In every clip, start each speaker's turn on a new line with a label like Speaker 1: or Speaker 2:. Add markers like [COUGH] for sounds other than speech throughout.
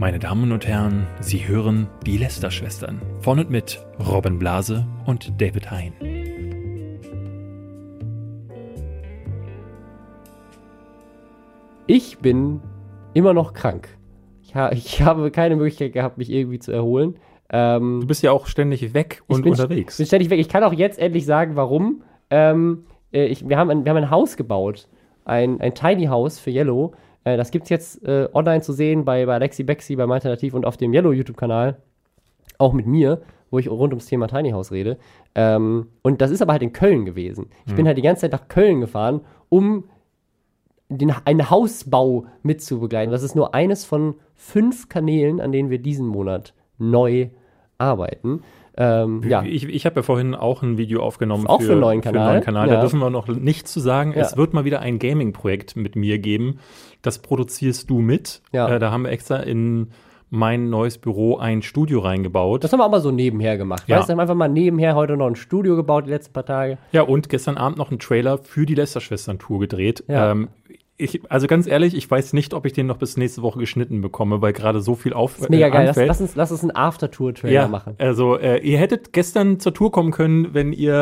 Speaker 1: Meine Damen und Herren, Sie hören die Lester-Schwestern von und mit Robin Blase und David Hein.
Speaker 2: Ich bin immer noch krank. Ich, ha ich [LAUGHS] habe keine Möglichkeit gehabt, mich irgendwie zu erholen. Ähm,
Speaker 1: Du bist ja auch ständig weg und
Speaker 2: bin,
Speaker 1: unterwegs.
Speaker 2: bin ständig weg. Ich kann auch jetzt endlich sagen, warum. Ähm, äh, ich, wir, haben ein, wir haben ein Haus gebaut. Ein, ein Tiny House für Yellow. Äh, das gibt es jetzt äh, online zu sehen bei, bei Alexi Bexi, beim Alternativ und auf dem Yellow YouTube-Kanal. Auch mit mir, wo ich rund ums Thema Tiny House rede. Ähm, und das ist aber halt in Köln gewesen. Ich bin halt die ganze Zeit nach Köln gefahren, um den, einen Hausbau mitzubegleiten. Das ist nur eines von fünf Kanälen, an denen wir diesen Monat neu arbeiten. Ähm, ja,
Speaker 1: Ich, ich habe ja vorhin auch ein Video aufgenommen
Speaker 2: Auch für einen neuen Kanal.
Speaker 1: Da
Speaker 2: Ja.
Speaker 1: dürfen wir noch nichts zu sagen.
Speaker 2: Ja.
Speaker 1: Es wird mal wieder ein Gaming-Projekt mit mir geben. Das produzierst du mit.
Speaker 2: Ja.
Speaker 1: Äh, da haben wir extra in mein neues Büro ein Studio reingebaut.
Speaker 2: das haben wir aber so nebenher gemacht.
Speaker 1: Ja.
Speaker 2: Weißt du, haben einfach mal nebenher heute noch ein Studio gebaut, die letzten paar Tage.
Speaker 1: Ja, und gestern Abend noch einen Trailer für die Lester-Schwestern-Tour gedreht.
Speaker 2: Ja.
Speaker 1: Ähm, ich, also ganz ehrlich, ich weiß nicht, ob ich den noch bis nächste Woche geschnitten bekomme, weil gerade so viel auf
Speaker 2: Das ist mega
Speaker 1: äh,
Speaker 2: geil. Lass, lass, uns, lass uns einen After-Tour-Trailer
Speaker 1: ja,
Speaker 2: machen.
Speaker 1: also äh, ihr hättet gestern zur Tour kommen können, wenn ihr,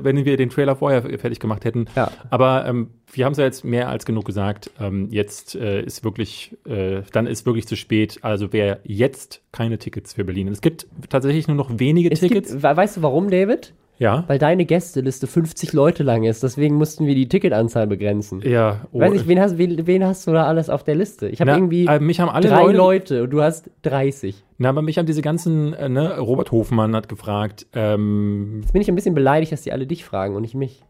Speaker 1: äh, wenn wir den Trailer vorher fertig gemacht hätten.
Speaker 2: Ja.
Speaker 1: Aber ähm, wir haben es ja jetzt mehr als genug gesagt. Ähm, jetzt äh, ist wirklich, äh, dann ist wirklich zu spät. Also wer jetzt keine Tickets für Berlin. Es gibt tatsächlich nur noch wenige
Speaker 2: Es
Speaker 1: Tickets.
Speaker 2: gibt, we- weißt du warum, David?
Speaker 1: Ja.
Speaker 2: Weil deine Gästeliste 50 Leute lang ist. Deswegen mussten wir die Ticketanzahl begrenzen.
Speaker 1: Ja. oh,
Speaker 2: Weiß nicht, wen hast, wen, wen hast du da alles auf der Liste? Ich habe irgendwie
Speaker 1: äh, mich haben alle
Speaker 2: drei
Speaker 1: Leute-
Speaker 2: Leute und du hast 30.
Speaker 1: Na, aber mich haben diese ganzen, äh, ne, Robert Hofmann hat gefragt, ähm,
Speaker 2: Jetzt bin ich ein bisschen beleidigt, dass die alle dich fragen und nicht mich.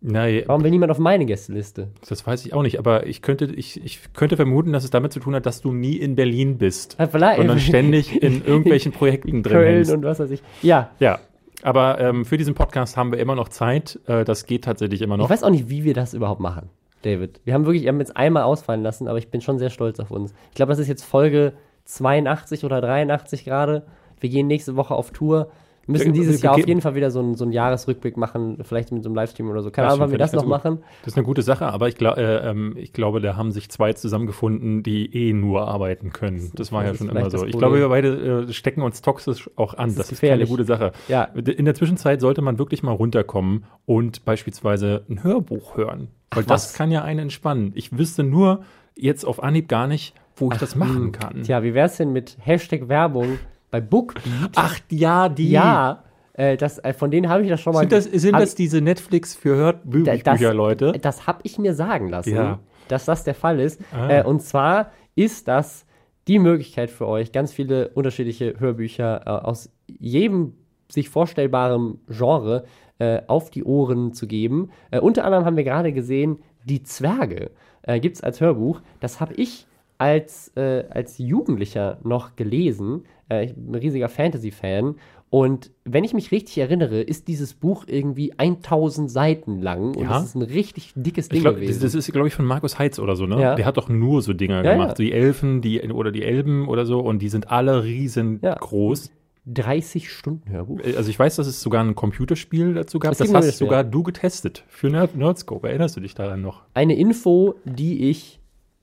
Speaker 1: nein,
Speaker 2: Warum will niemand auf meine Gästeliste?
Speaker 1: das weiß ich auch nicht, aber ich könnte, ich, ich könnte vermuten, dass es damit zu tun hat, dass du nie in Berlin bist,
Speaker 2: Ja, vielleicht-
Speaker 1: sondern ständig in [LAUGHS] irgendwelchen Projekten drin
Speaker 2: Köln
Speaker 1: hängst.
Speaker 2: und was weiß ich. Ja,
Speaker 1: Ja, aber ähm, für diesen Podcast haben wir immer noch Zeit. Äh, das geht tatsächlich immer noch.
Speaker 2: ich weiß auch nicht, wie wir das überhaupt machen, David. Wir haben wirklich, wir haben jetzt einmal ausfallen lassen, aber ich bin schon sehr stolz auf uns. Ich glaube, das ist jetzt Folge 82 oder 83 gerade. Wir gehen nächste Woche auf Tour. Wir müssen
Speaker 1: Wir-
Speaker 2: dieses
Speaker 1: wir
Speaker 2: Jahr auf jeden Fall wieder so einen, so einen Jahresrückblick machen, vielleicht mit so einem Livestream oder so. Keine Ahnung, wann wir das noch
Speaker 1: ganz
Speaker 2: machen.
Speaker 1: Das ist eine gute Sache, aber ich, glaub, äh, ähm, ich glaube, da haben sich zwei zusammengefunden, die eh nur arbeiten können. Das war
Speaker 2: das
Speaker 1: ja schon immer so.
Speaker 2: das
Speaker 1: Ich glaube, wir beide äh, stecken uns toxisch auch an.
Speaker 2: ist
Speaker 1: Das, ist keine gute Sache.
Speaker 2: Ja.
Speaker 1: In der Zwischenzeit sollte man wirklich mal runterkommen und beispielsweise ein Hörbuch hören. Weil
Speaker 2: Ach,
Speaker 1: das
Speaker 2: was?
Speaker 1: kann ja einen entspannen. Ich wüsste nur jetzt auf Anhieb gar nicht, wo ich das machen
Speaker 2: hm.
Speaker 1: kann.
Speaker 2: Tja, wie wär's denn mit Hashtag Werbung bei Bookbeat?
Speaker 1: Ach ja, die.
Speaker 2: ja, äh, das, äh, von denen habe ich das schon mal.
Speaker 1: Sind das, sind das diese Netflix für Hörbücher, Leute?
Speaker 2: Das habe ich mir sagen lassen,
Speaker 1: Ja.
Speaker 2: dass das der Fall ist.
Speaker 1: Ah.
Speaker 2: Äh, und zwar ist das die Möglichkeit für euch, ganz viele unterschiedliche Hörbücher äh, aus jedem sich vorstellbaren Genre äh, auf die Ohren zu geben. Äh, unter anderem haben wir gerade gesehen, Die Zwerge äh, gibt es als Hörbuch. Das habe ich als, äh, als Jugendlicher noch gelesen. Äh, ich bin ein riesiger Fantasy-Fan. Und wenn ich mich richtig erinnere, ist dieses Buch irgendwie 1000 Seiten lang. Und
Speaker 1: Ja.
Speaker 2: das ist ein richtig dickes Ding
Speaker 1: glaub,
Speaker 2: gewesen.
Speaker 1: das ist, glaube ich, von Markus Heitz oder so, ne?
Speaker 2: Ja.
Speaker 1: Der hat doch nur so Dinger
Speaker 2: Ja,
Speaker 1: gemacht.
Speaker 2: ja.
Speaker 1: Die Elfen, die oder die Elben oder so, und die sind alle riesengroß.
Speaker 2: 30 Stunden Hörbuch.
Speaker 1: Also ich weiß, dass es sogar ein Computerspiel dazu gab. Das
Speaker 2: ein
Speaker 1: hast sogar du getestet für Nerd Nerdscope. Erinnerst du dich daran noch?
Speaker 2: Eine Info, die ich,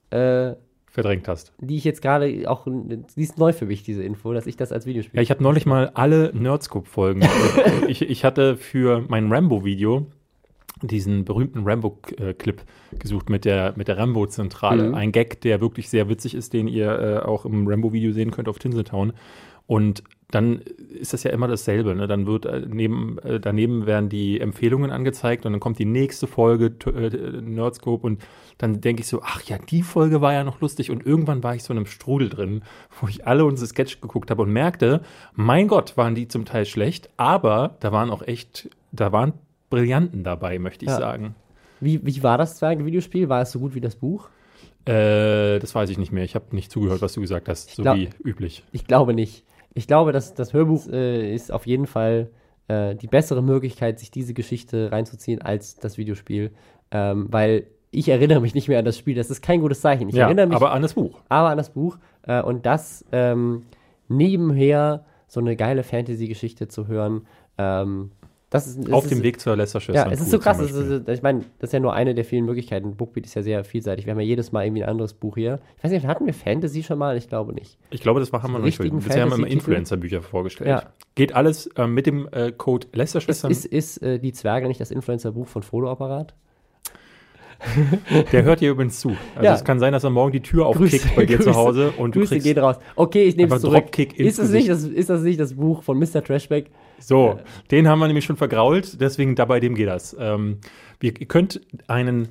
Speaker 2: äh,
Speaker 1: Verdrängt hast.
Speaker 2: die ich jetzt gerade auch, die ist neu für mich, diese Info, dass ich das als Videospiel.
Speaker 1: Ja, ich habe neulich mal alle Nerdscope-Folgen. [LAUGHS] ich, ich hatte für mein Rambo-Video diesen berühmten Rambo-Clip gesucht mit der, mit der Rambo-Zentrale.
Speaker 2: Mhm.
Speaker 1: Ein Gag, der wirklich sehr witzig ist, den ihr äh, auch im Rambo-Video sehen könnt auf Tinseltown. Und dann ist das ja immer dasselbe. Ne? Dann wird äh, neben, äh, daneben werden die Empfehlungen angezeigt und dann kommt die nächste Folge äh, Nerdscope und dann denke ich so, ach ja, die Folge war ja noch lustig und irgendwann war ich so in einem Strudel drin, wo ich alle unsere Sketch geguckt habe und merkte, mein Gott, waren die zum Teil schlecht, aber da waren auch echt, da waren Brillanten dabei, möchte ich
Speaker 2: Ja.
Speaker 1: sagen.
Speaker 2: Wie, wie war das Zwerge-Videospiel? War es so gut wie das Buch?
Speaker 1: Äh, das weiß ich nicht mehr. Ich habe nicht zugehört, was du gesagt hast, so
Speaker 2: glaub-
Speaker 1: wie üblich.
Speaker 2: Ich glaube nicht. Ich glaube, dass das Hörbuch äh, ist auf jeden Fall äh, die bessere Möglichkeit, sich diese Geschichte reinzuziehen als das Videospiel. Ähm, weil ich erinnere mich nicht mehr an das Spiel. Das ist kein gutes Zeichen. Ich
Speaker 1: ja,
Speaker 2: erinnere mich
Speaker 1: aber an das Buch.
Speaker 2: aber an das Buch. Äh, und das ähm, nebenher so eine geile Fantasy-Geschichte zu hören, ähm, Das ist, das
Speaker 1: Auf
Speaker 2: ist,
Speaker 1: dem Weg zur
Speaker 2: Ja,
Speaker 1: Lester-Schwestern.
Speaker 2: es ist so krass. Es ist, ich meine, das ist ja nur eine der vielen Möglichkeiten. Bookbeat ist ja sehr vielseitig. Wir haben ja jedes Mal irgendwie ein anderes Buch hier. Ich weiß nicht, hatten wir Fantasy schon mal? Ich glaube nicht.
Speaker 1: Ich glaube, das war, haben wir noch nicht. Bisher haben wir immer? Influencer-Bücher vorgestellt.
Speaker 2: Ja.
Speaker 1: Geht alles ähm, mit dem äh, Code
Speaker 2: Ist,
Speaker 1: Lester-Schwestern.
Speaker 2: ist, ist äh, die Zwerge nicht das Influencer-Buch von Frodo-Apparat?
Speaker 1: Der hört dir übrigens zu. Also
Speaker 2: Ja.
Speaker 1: es kann sein, dass er morgen die Tür
Speaker 2: Grüße-
Speaker 1: aufkickt bei dir zu
Speaker 2: Grüße-
Speaker 1: Hause und du
Speaker 2: Grüße
Speaker 1: kriegst
Speaker 2: gehen raus. Okay, ich nehme es zurück. Ist das, nicht das, ist das nicht das Buch von Mr. Trashback?
Speaker 1: So, den haben wir nämlich schon vergrault, deswegen da bei dem geht das. Ähm, ihr könnt einen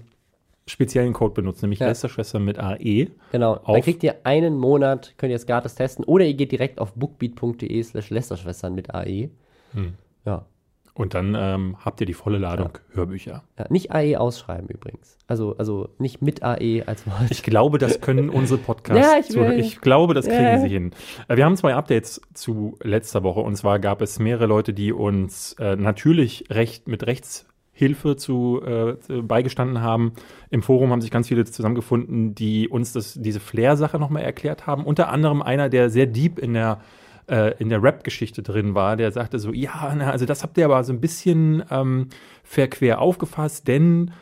Speaker 1: speziellen Code benutzen, nämlich
Speaker 2: Ja.
Speaker 1: Lester-Schwestern mit AE.
Speaker 2: Genau. Dann kriegt ihr einen Monat, könnt ihr es gratis testen. Oder ihr geht direkt auf bookbeat.de slash Lästerschwestern mit AE.
Speaker 1: Hm.
Speaker 2: Ja.
Speaker 1: Und dann ähm, habt ihr die volle Ladung Hörbücher.
Speaker 2: ja. Nicht AE ausschreiben übrigens. Also, also nicht mit AE als Wort.
Speaker 1: Ich glaube, das können [LAUGHS] unsere Podcasts.
Speaker 2: Ja, ich will-
Speaker 1: ich glaube, das kriegen
Speaker 2: Ja.
Speaker 1: sie hin. Äh, Wir haben zwei Updates zu letzter Woche. Und zwar gab es mehrere Leute, die uns äh, natürlich recht mit Rechtshilfe zu, äh, beigestanden haben. Im Forum haben sich ganz viele zusammengefunden, die uns das, diese Flair-Sache nochmal erklärt haben. Unter anderem einer, der sehr deep in der äh, in der Rap-Geschichte drin war, der sagte so, ja, na, also das habt ihr aber so ein bisschen ähm, verquer aufgefasst, denn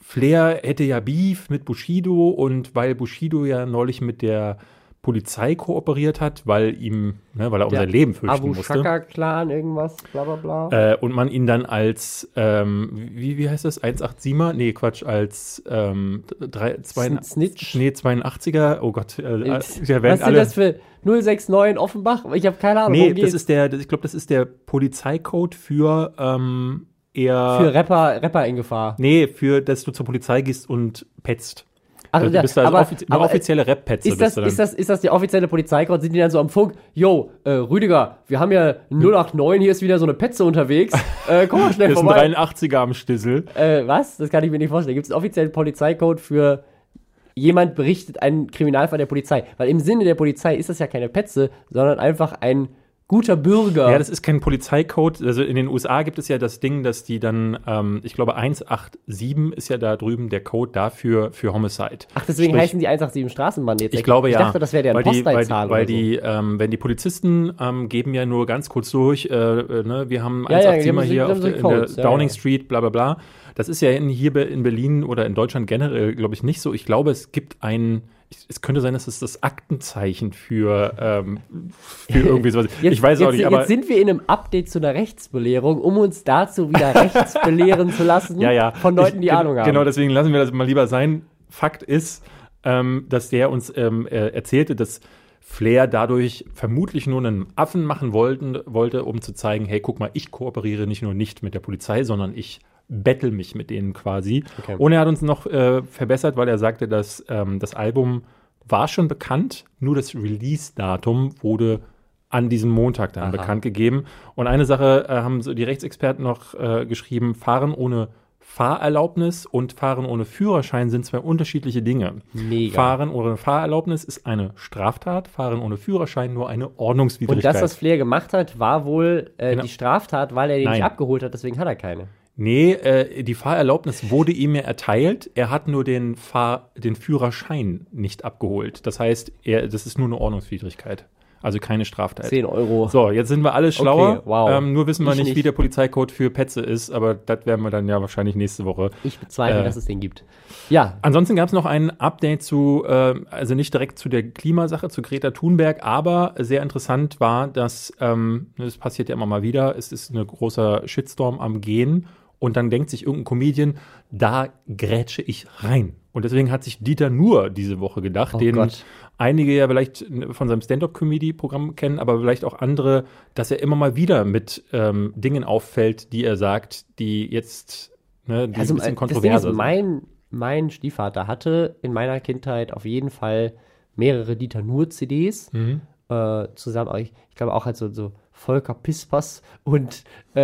Speaker 1: Flair hätte ja Beef mit Bushido und weil Bushido ja neulich mit der Polizei kooperiert hat, weil ihm, ne, weil er um sein Leben fürchten
Speaker 2: Abu
Speaker 1: musste.
Speaker 2: Shaka Clan, irgendwas, bla bla bla.
Speaker 1: Äh, und man ihn dann als, ähm, wie, wie heißt das, 187er? Nee, Quatsch, als ähm, drei, zwei,
Speaker 2: Sn- Snitch?
Speaker 1: Nee, 82er. Oh Gott, äh, äh,
Speaker 2: Was
Speaker 1: ja, werden
Speaker 2: sind
Speaker 1: alle.
Speaker 2: das für 069 Offenbach? Ich habe keine Ahnung,
Speaker 1: nee, das
Speaker 2: geht's.
Speaker 1: ist der, ich glaube, das ist der Polizeicode für ähm, eher.
Speaker 2: für Rapper, Rapper in Gefahr.
Speaker 1: Nee, für, dass du zur Polizei gehst und petzt.
Speaker 2: Ach,
Speaker 1: du
Speaker 2: da-
Speaker 1: bist also
Speaker 2: aber-
Speaker 1: offiz
Speaker 2: aber,
Speaker 1: offizielle Rap-Petze.
Speaker 2: Ist das,
Speaker 1: du
Speaker 2: ist, das, ist das die offizielle Polizeicode? Sind die dann so am Funk? Yo, äh, Rüdiger, wir haben ja 089, hier ist wieder so eine Petze unterwegs. [LAUGHS] Äh, komm mal schnell
Speaker 1: das ist ein
Speaker 2: vorbei.
Speaker 1: 83er am Stissel.
Speaker 2: Äh, was? Das kann ich mir nicht vorstellen. Gibt es einen offiziellen Polizeicode für jemand berichtet einen Kriminalfall der Polizei? Weil im Sinne der Polizei ist das ja keine Petze, sondern einfach ein guter Bürger.
Speaker 1: Ja, das ist kein Polizeicode. Also in den USA gibt es ja das Ding, dass die dann, ähm, ich glaube, 187 ist ja da drüben der Code dafür für Homicide.
Speaker 2: Ach, deswegen
Speaker 1: Sprich,
Speaker 2: heißen die 187 Straßenbahn jetzt.
Speaker 1: Ich glaube
Speaker 2: ich
Speaker 1: ja.
Speaker 2: dachte, das wäre deren
Speaker 1: weil die, weil weil
Speaker 2: oder so.
Speaker 1: die ähm, wenn die Polizisten ähm, geben ja nur ganz kurz durch, äh, äh, ne, wir haben
Speaker 2: Ja, ja,
Speaker 1: 187
Speaker 2: die haben
Speaker 1: mal
Speaker 2: so-
Speaker 1: hier auf der, in der
Speaker 2: Codes, ja,
Speaker 1: Downing
Speaker 2: ja.
Speaker 1: Street, bla bla bla. Das ist ja in, hier in Berlin oder in Deutschland generell, glaube ich, nicht so. Ich glaube, es gibt ein, ich- es könnte sein, dass es das Aktenzeichen für, ähm, für [LAUGHS] irgendwie sowas.
Speaker 2: Jetzt,
Speaker 1: ich weiß
Speaker 2: jetzt,
Speaker 1: auch nicht, aber
Speaker 2: jetzt sind wir in einem Update zu einer Rechtsbelehrung, um uns dazu wieder [LAUGHS] rechts belehren zu lassen
Speaker 1: ja, ja.
Speaker 2: von Leuten, die
Speaker 1: Ich-
Speaker 2: Ahnung haben.
Speaker 1: Genau, deswegen lassen wir das mal lieber sein. Fakt ist, ähm, dass der uns ähm, äh, erzählte, dass Flair dadurch vermutlich nur einen Affen machen wollten, wollte, um zu zeigen, hey, guck mal, ich kooperiere nicht nur nicht mit der Polizei, sondern ich battle mich mit denen quasi.
Speaker 2: Okay.
Speaker 1: Und er hat uns noch äh, verbessert, weil er sagte, dass ähm, das Album war schon bekannt, nur das Release-Datum wurde an diesem Montag dann
Speaker 2: Aha.
Speaker 1: bekannt gegeben. Und eine Sache äh, haben so die Rechtsexperten noch äh, geschrieben, Fahren ohne Fahrerlaubnis und Fahren ohne Führerschein sind zwei unterschiedliche Dinge.
Speaker 2: Mega.
Speaker 1: Fahren ohne Fahrerlaubnis ist eine Straftat, Fahren ohne Führerschein nur eine
Speaker 2: Und
Speaker 1: Ordnungswidrigkeit.
Speaker 2: das, was Flair gemacht hat, war wohl äh,
Speaker 1: Genau.
Speaker 2: die Straftat, weil er den
Speaker 1: Nein.
Speaker 2: nicht abgeholt hat, deswegen hat er keine.
Speaker 1: Nee, äh, die Fahrerlaubnis wurde ihm ja erteilt, er hat nur den, Fahr den Führerschein nicht abgeholt. Das heißt, er, das ist nur eine Ordnungswidrigkeit, also keine Straftat.
Speaker 2: 10 Euro.
Speaker 1: So, jetzt sind wir alle schlauer.
Speaker 2: wow.
Speaker 1: Ähm, nur wissen wir
Speaker 2: Ich
Speaker 1: nicht,
Speaker 2: nicht.
Speaker 1: wie der Polizeicode für Petze ist, aber das werden wir dann ja wahrscheinlich nächste Woche.
Speaker 2: Ich bezweifle,
Speaker 1: Äh.
Speaker 2: dass es den gibt. Ja,
Speaker 1: Ansonsten gab es noch ein Update zu, äh, also nicht direkt zu der Klimasache, zu Greta Thunberg, aber sehr interessant war, dass, ähm, das passiert ja immer mal wieder, es ist ein großer Shitstorm am Gehen und dann denkt sich irgendein Comedian, da grätsche ich rein. Und deswegen hat sich Dieter Nur diese Woche gedacht,
Speaker 2: Oh
Speaker 1: den
Speaker 2: Gott.
Speaker 1: einige ja vielleicht von seinem Stand-up-Comedy-Programm kennen, aber vielleicht auch andere, dass er immer mal wieder mit ähm, Dingen auffällt, die er sagt, die jetzt ne, die
Speaker 2: also
Speaker 1: ein bisschen
Speaker 2: äh, ist,
Speaker 1: sind.
Speaker 2: mein, mein Stiefvater hatte in meiner Kindheit auf jeden Fall mehrere Dieter Nur-CDs.
Speaker 1: Mhm.
Speaker 2: Äh, zusammen, ich, ich glaube auch halt so, so Volker Pispas und äh,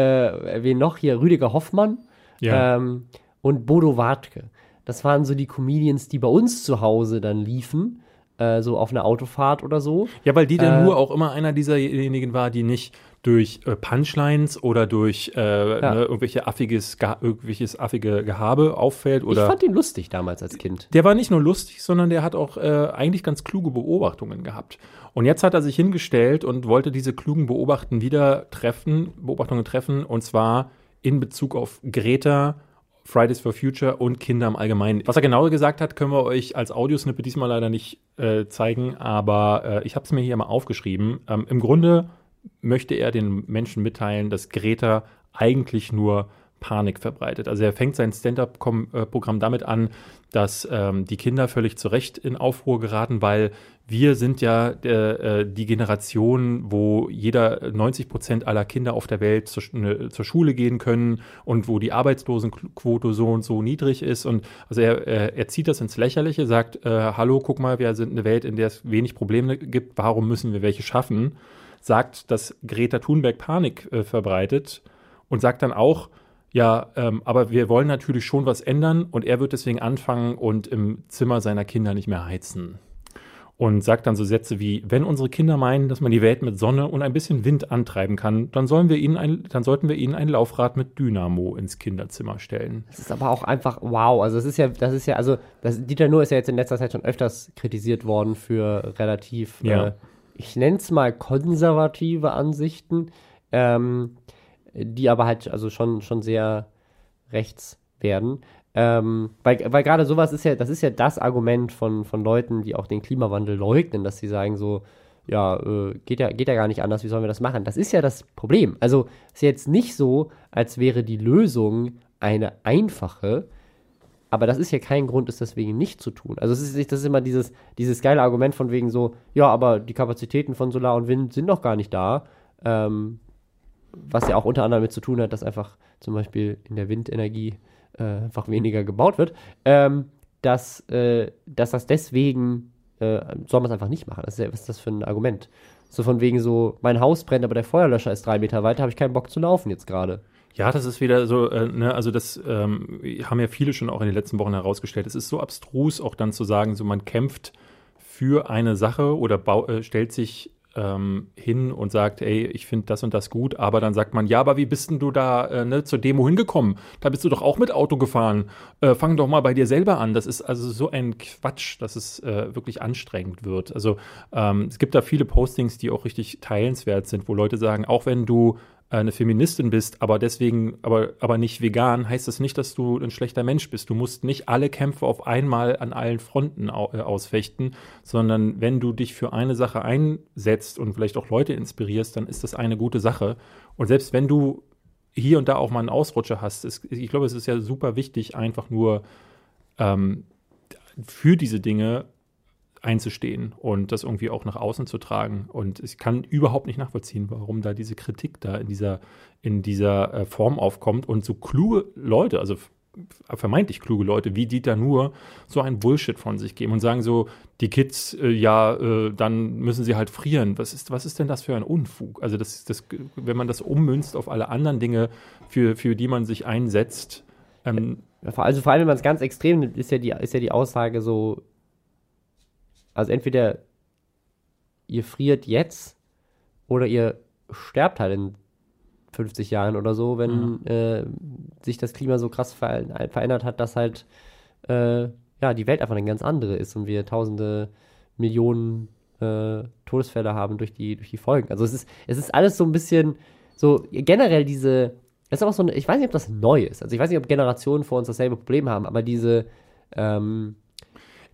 Speaker 2: wen noch hier, Rüdiger Hoffmann
Speaker 1: Ja.
Speaker 2: ähm, und Bodo Wartke. Das waren so die Comedians, die bei uns zu Hause dann liefen, äh, so auf einer Autofahrt oder so.
Speaker 1: Ja, weil Dieter
Speaker 2: Äh,
Speaker 1: nur auch immer einer dieserjenigen war, die nicht durch äh, Punchlines oder durch äh, ne, irgendwelche affiges, Ge irgendwelches affige Gehabe auffällt
Speaker 2: ich
Speaker 1: oder
Speaker 2: fand ihn lustig damals als Kind.
Speaker 1: der war nicht nur lustig, sondern der hat auch äh, eigentlich ganz kluge Beobachtungen gehabt. Und jetzt hat er sich hingestellt und wollte diese klugen Beobachten wieder treffen, Beobachtungen treffen, und zwar in Bezug auf Greta, Fridays for Future und Kinder im Allgemeinen. Was er genau gesagt hat, können wir euch als Audiosnippet diesmal leider nicht äh, zeigen, aber äh, ich habe es mir hier mal aufgeschrieben. Ähm, Im Grunde möchte er den Menschen mitteilen, dass Greta eigentlich nur Panik verbreitet. Also er fängt sein Stand-up-Programm damit an, dass ähm, die Kinder völlig zu Recht in Aufruhr geraten, weil wir sind ja äh, die Generation, wo jeder 90 Prozent aller Kinder auf der Welt zur, ne, zur, Schule gehen können und wo die Arbeitslosenquote so und so niedrig ist. Und also er, äh, er zieht das ins Lächerliche, sagt, äh, hallo, guck mal, wir sind eine Welt, in der es wenig Probleme gibt, warum müssen wir welche schaffen? Sagt, dass Greta Thunberg Panik äh, verbreitet und sagt dann auch, ja, ähm, aber wir wollen natürlich schon was ändern und er wird deswegen anfangen und im Zimmer seiner Kinder nicht mehr heizen. Und sagt dann so Sätze wie, wenn unsere Kinder meinen, dass man die Welt mit Sonne und ein bisschen Wind antreiben kann, dann sollen wir ihnen ein, dann sollten wir ihnen ein Laufrad mit Dynamo ins Kinderzimmer stellen.
Speaker 2: Das ist aber auch einfach wow. Also das ist ja, das ist ja, also das, Dieter Nuhr ist ja jetzt in letzter Zeit schon öfters kritisiert worden für relativ, ja. äh, ich nenne es mal konservative Ansichten. Ähm, die aber halt also schon, schon sehr rechts werden. Ähm, weil, weil gerade sowas ist ja, das ist ja das Argument von, von Leuten, die auch den Klimawandel leugnen, dass sie sagen so, ja, äh, geht ja, geht ja gar nicht anders, wie sollen wir das machen? Das ist ja das Problem. Also ist jetzt nicht so, als wäre die Lösung eine einfache, aber das ist ja kein Grund, es deswegen nicht zu tun. Also es ist, das ist immer dieses, dieses geile Argument von wegen so, ja, aber die Kapazitäten von Solar und Wind sind noch gar nicht da. Ähm, was ja auch unter anderem damit zu tun hat, dass einfach zum Beispiel in der Windenergie äh, einfach weniger gebaut wird, ähm, dass, äh, dass das deswegen äh, soll man es einfach nicht machen. Das ist ja, was ist das für ein Argument? So von wegen so, mein Haus brennt, aber der Feuerlöscher ist drei Meter weiter, habe ich keinen Bock zu laufen jetzt gerade.
Speaker 1: Ja, das ist wieder so, äh, ne, also das ähm, haben ja viele schon auch in den letzten Wochen herausgestellt. Es ist so abstrus, auch dann zu sagen, so man kämpft für eine Sache oder äh, stellt sich ähm, hin und sagt, ey, ich finde das und das gut, aber dann sagt man, ja, aber wie bist denn du da äh, ne, zur Demo hingekommen? Da bist du doch auch mit Auto gefahren. Äh, fang doch mal bei dir selber an. Das ist also so ein Quatsch, dass es äh, wirklich anstrengend wird. Also ähm, es gibt da viele Postings, die auch richtig teilenswert sind, wo Leute sagen, auch wenn du eine Feministin bist, aber deswegen, aber, aber nicht vegan, heißt das nicht, dass du ein schlechter Mensch bist. Du musst nicht alle Kämpfe auf einmal an allen Fronten äh, ausfechten, sondern wenn du dich für eine Sache einsetzt und vielleicht auch Leute inspirierst, dann ist das eine gute Sache. Und selbst wenn du hier und da auch mal einen Ausrutscher hast, ist, ich glaube, es ist ja super wichtig, einfach nur ähm, für diese Dinge einzustehen und das irgendwie auch nach außen zu tragen. Und ich kann überhaupt nicht nachvollziehen, warum da diese Kritik da in dieser, in dieser äh, Form aufkommt und so kluge Leute, also vermeintlich kluge Leute wie Dieter nur so ein Bullshit von sich geben und sagen so, die Kids, äh, ja, äh, dann müssen sie halt frieren. Was ist, was ist denn das für ein Unfug? Also das, das, wenn man das ummünzt auf alle anderen Dinge, für, für die man sich einsetzt.
Speaker 2: Ähm, also vor allem, wenn man es ganz extrem nimmt, ist ja die, ist ja die Aussage so, also entweder ihr friert jetzt oder ihr sterbt halt in 50 Jahren oder so, wenn mhm. äh, sich das Klima so krass ver verändert hat, dass halt äh, ja, die Welt einfach eine ganz andere ist und wir tausende Millionen äh, Todesfälle haben durch die, durch die Folgen. Also es ist, es ist alles so ein bisschen so generell diese, das ist auch so eine, ich weiß nicht, ob das neu ist. Also ich weiß nicht, ob Generationen vor uns dasselbe Problem haben, aber diese ähm,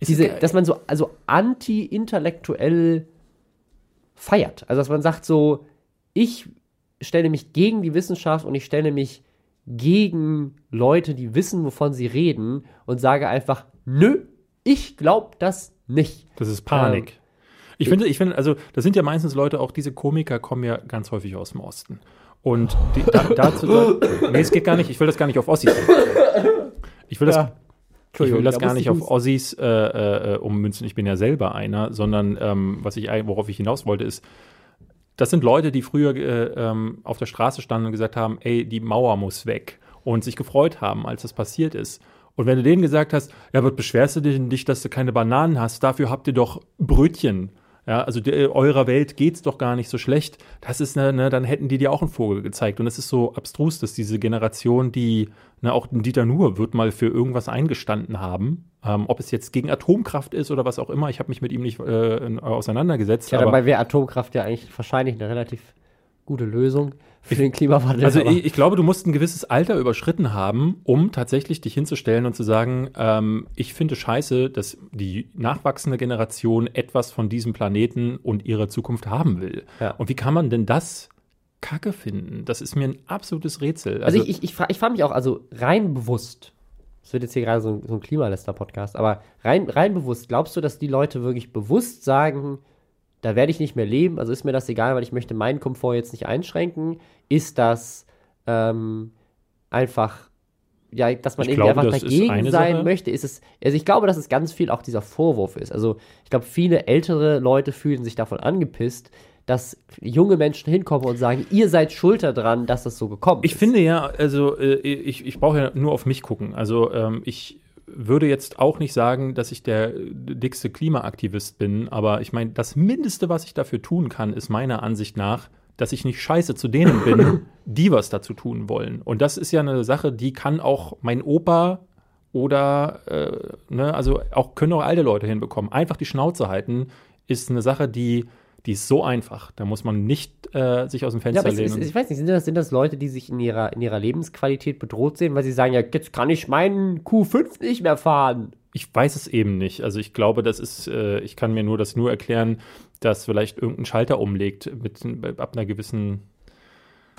Speaker 2: diese, dass man so also anti-intellektuell feiert. Also dass man sagt so, ich stelle mich gegen die Wissenschaft und ich stelle mich gegen Leute, die wissen, wovon sie reden und sage einfach, nö, ich glaube das nicht.
Speaker 1: Das ist Panik. Ähm, ich finde, ich finde, also das sind ja meistens Leute, auch diese Komiker kommen ja ganz häufig aus dem Osten. Und die, da, dazu, [LAUGHS] nee, es geht gar nicht, ich will das gar nicht auf Ossi. Ich will das, ja. Ich will das gar nicht auf Ossis äh, äh, ummünzen, ich bin ja selber einer, sondern ähm, was ich, worauf ich hinaus wollte, ist, das sind Leute, die früher äh, ähm, auf der Straße standen und gesagt haben, ey, die Mauer muss weg und sich gefreut haben, als das passiert ist. Und wenn du denen gesagt hast, ja, was beschwerst du dich dass du keine Bananen hast, dafür habt ihr doch Brötchen. Ja, also die, eurer Welt geht's doch gar nicht so schlecht. Das ist, ne, ne, dann hätten die dir auch einen Vogel gezeigt. Und es ist so abstrus, dass diese Generation, die, ne, auch Dieter Nuhr wird mal für irgendwas eingestanden haben. Ähm, ob es jetzt gegen Atomkraft ist oder was auch immer. Ich habe mich mit ihm nicht äh, auseinandergesetzt.
Speaker 2: Ja, dabei wäre Atomkraft ja eigentlich wahrscheinlich eine relativ gute Lösung für den Klimawandel.
Speaker 1: Also ich, ich glaube, du musst ein gewisses Alter überschritten haben, um tatsächlich dich hinzustellen und zu sagen, ähm, ich finde scheiße, dass die nachwachsende Generation etwas von diesem Planeten und ihrer Zukunft haben will.
Speaker 2: Ja.
Speaker 1: Und wie kann man denn das Kacke finden? Das ist mir ein absolutes Rätsel.
Speaker 2: Also ich, ich, ich frage ich frag mich auch, also rein bewusst, das wird jetzt hier gerade so ein, so ein Klimaläster-Podcast, aber rein, rein bewusst, glaubst du, dass die Leute wirklich bewusst sagen, da werde ich nicht mehr leben, also ist mir das egal, weil ich möchte meinen Komfort jetzt nicht einschränken? Ist das ähm, einfach, ja, dass man
Speaker 1: Ich
Speaker 2: irgendwie
Speaker 1: glaube,
Speaker 2: einfach dagegen sein
Speaker 1: Sache.
Speaker 2: möchte? Ist es, also ich glaube, dass es ganz viel auch dieser Vorwurf ist. Also ich glaube, viele ältere Leute fühlen sich davon angepisst, dass junge Menschen hinkommen und sagen, ihr seid schuld daran, dass das so gekommen
Speaker 1: Ich
Speaker 2: ist.
Speaker 1: finde ja, also äh, ich, ich brauche ja nur auf mich gucken. Also ähm, ich würde jetzt auch nicht sagen, dass ich der dickste Klimaaktivist bin, aber ich meine, das Mindeste, was ich dafür tun kann, ist meiner Ansicht nach, dass ich nicht scheiße zu denen bin, [LAUGHS] die was dazu tun wollen. Und das ist ja eine Sache, die kann auch mein Opa oder, äh, ne, also auch können auch alte Leute hinbekommen. Einfach die Schnauze halten ist eine Sache, die, die ist so einfach. Da muss man nicht äh, sich aus dem
Speaker 2: Ja,
Speaker 1: Fenster
Speaker 2: es,
Speaker 1: lehnen.
Speaker 2: es, ich weiß nicht, sind das, sind das Leute, die sich in ihrer, in ihrer Lebensqualität bedroht sehen, weil sie sagen, ja, jetzt kann ich meinen Q5 nicht mehr fahren.
Speaker 1: Ich weiß es eben nicht. Also ich glaube, das ist, äh, ich kann mir nur das nur erklären, dass vielleicht irgendein Schalter umlegt mit ab einer gewissen,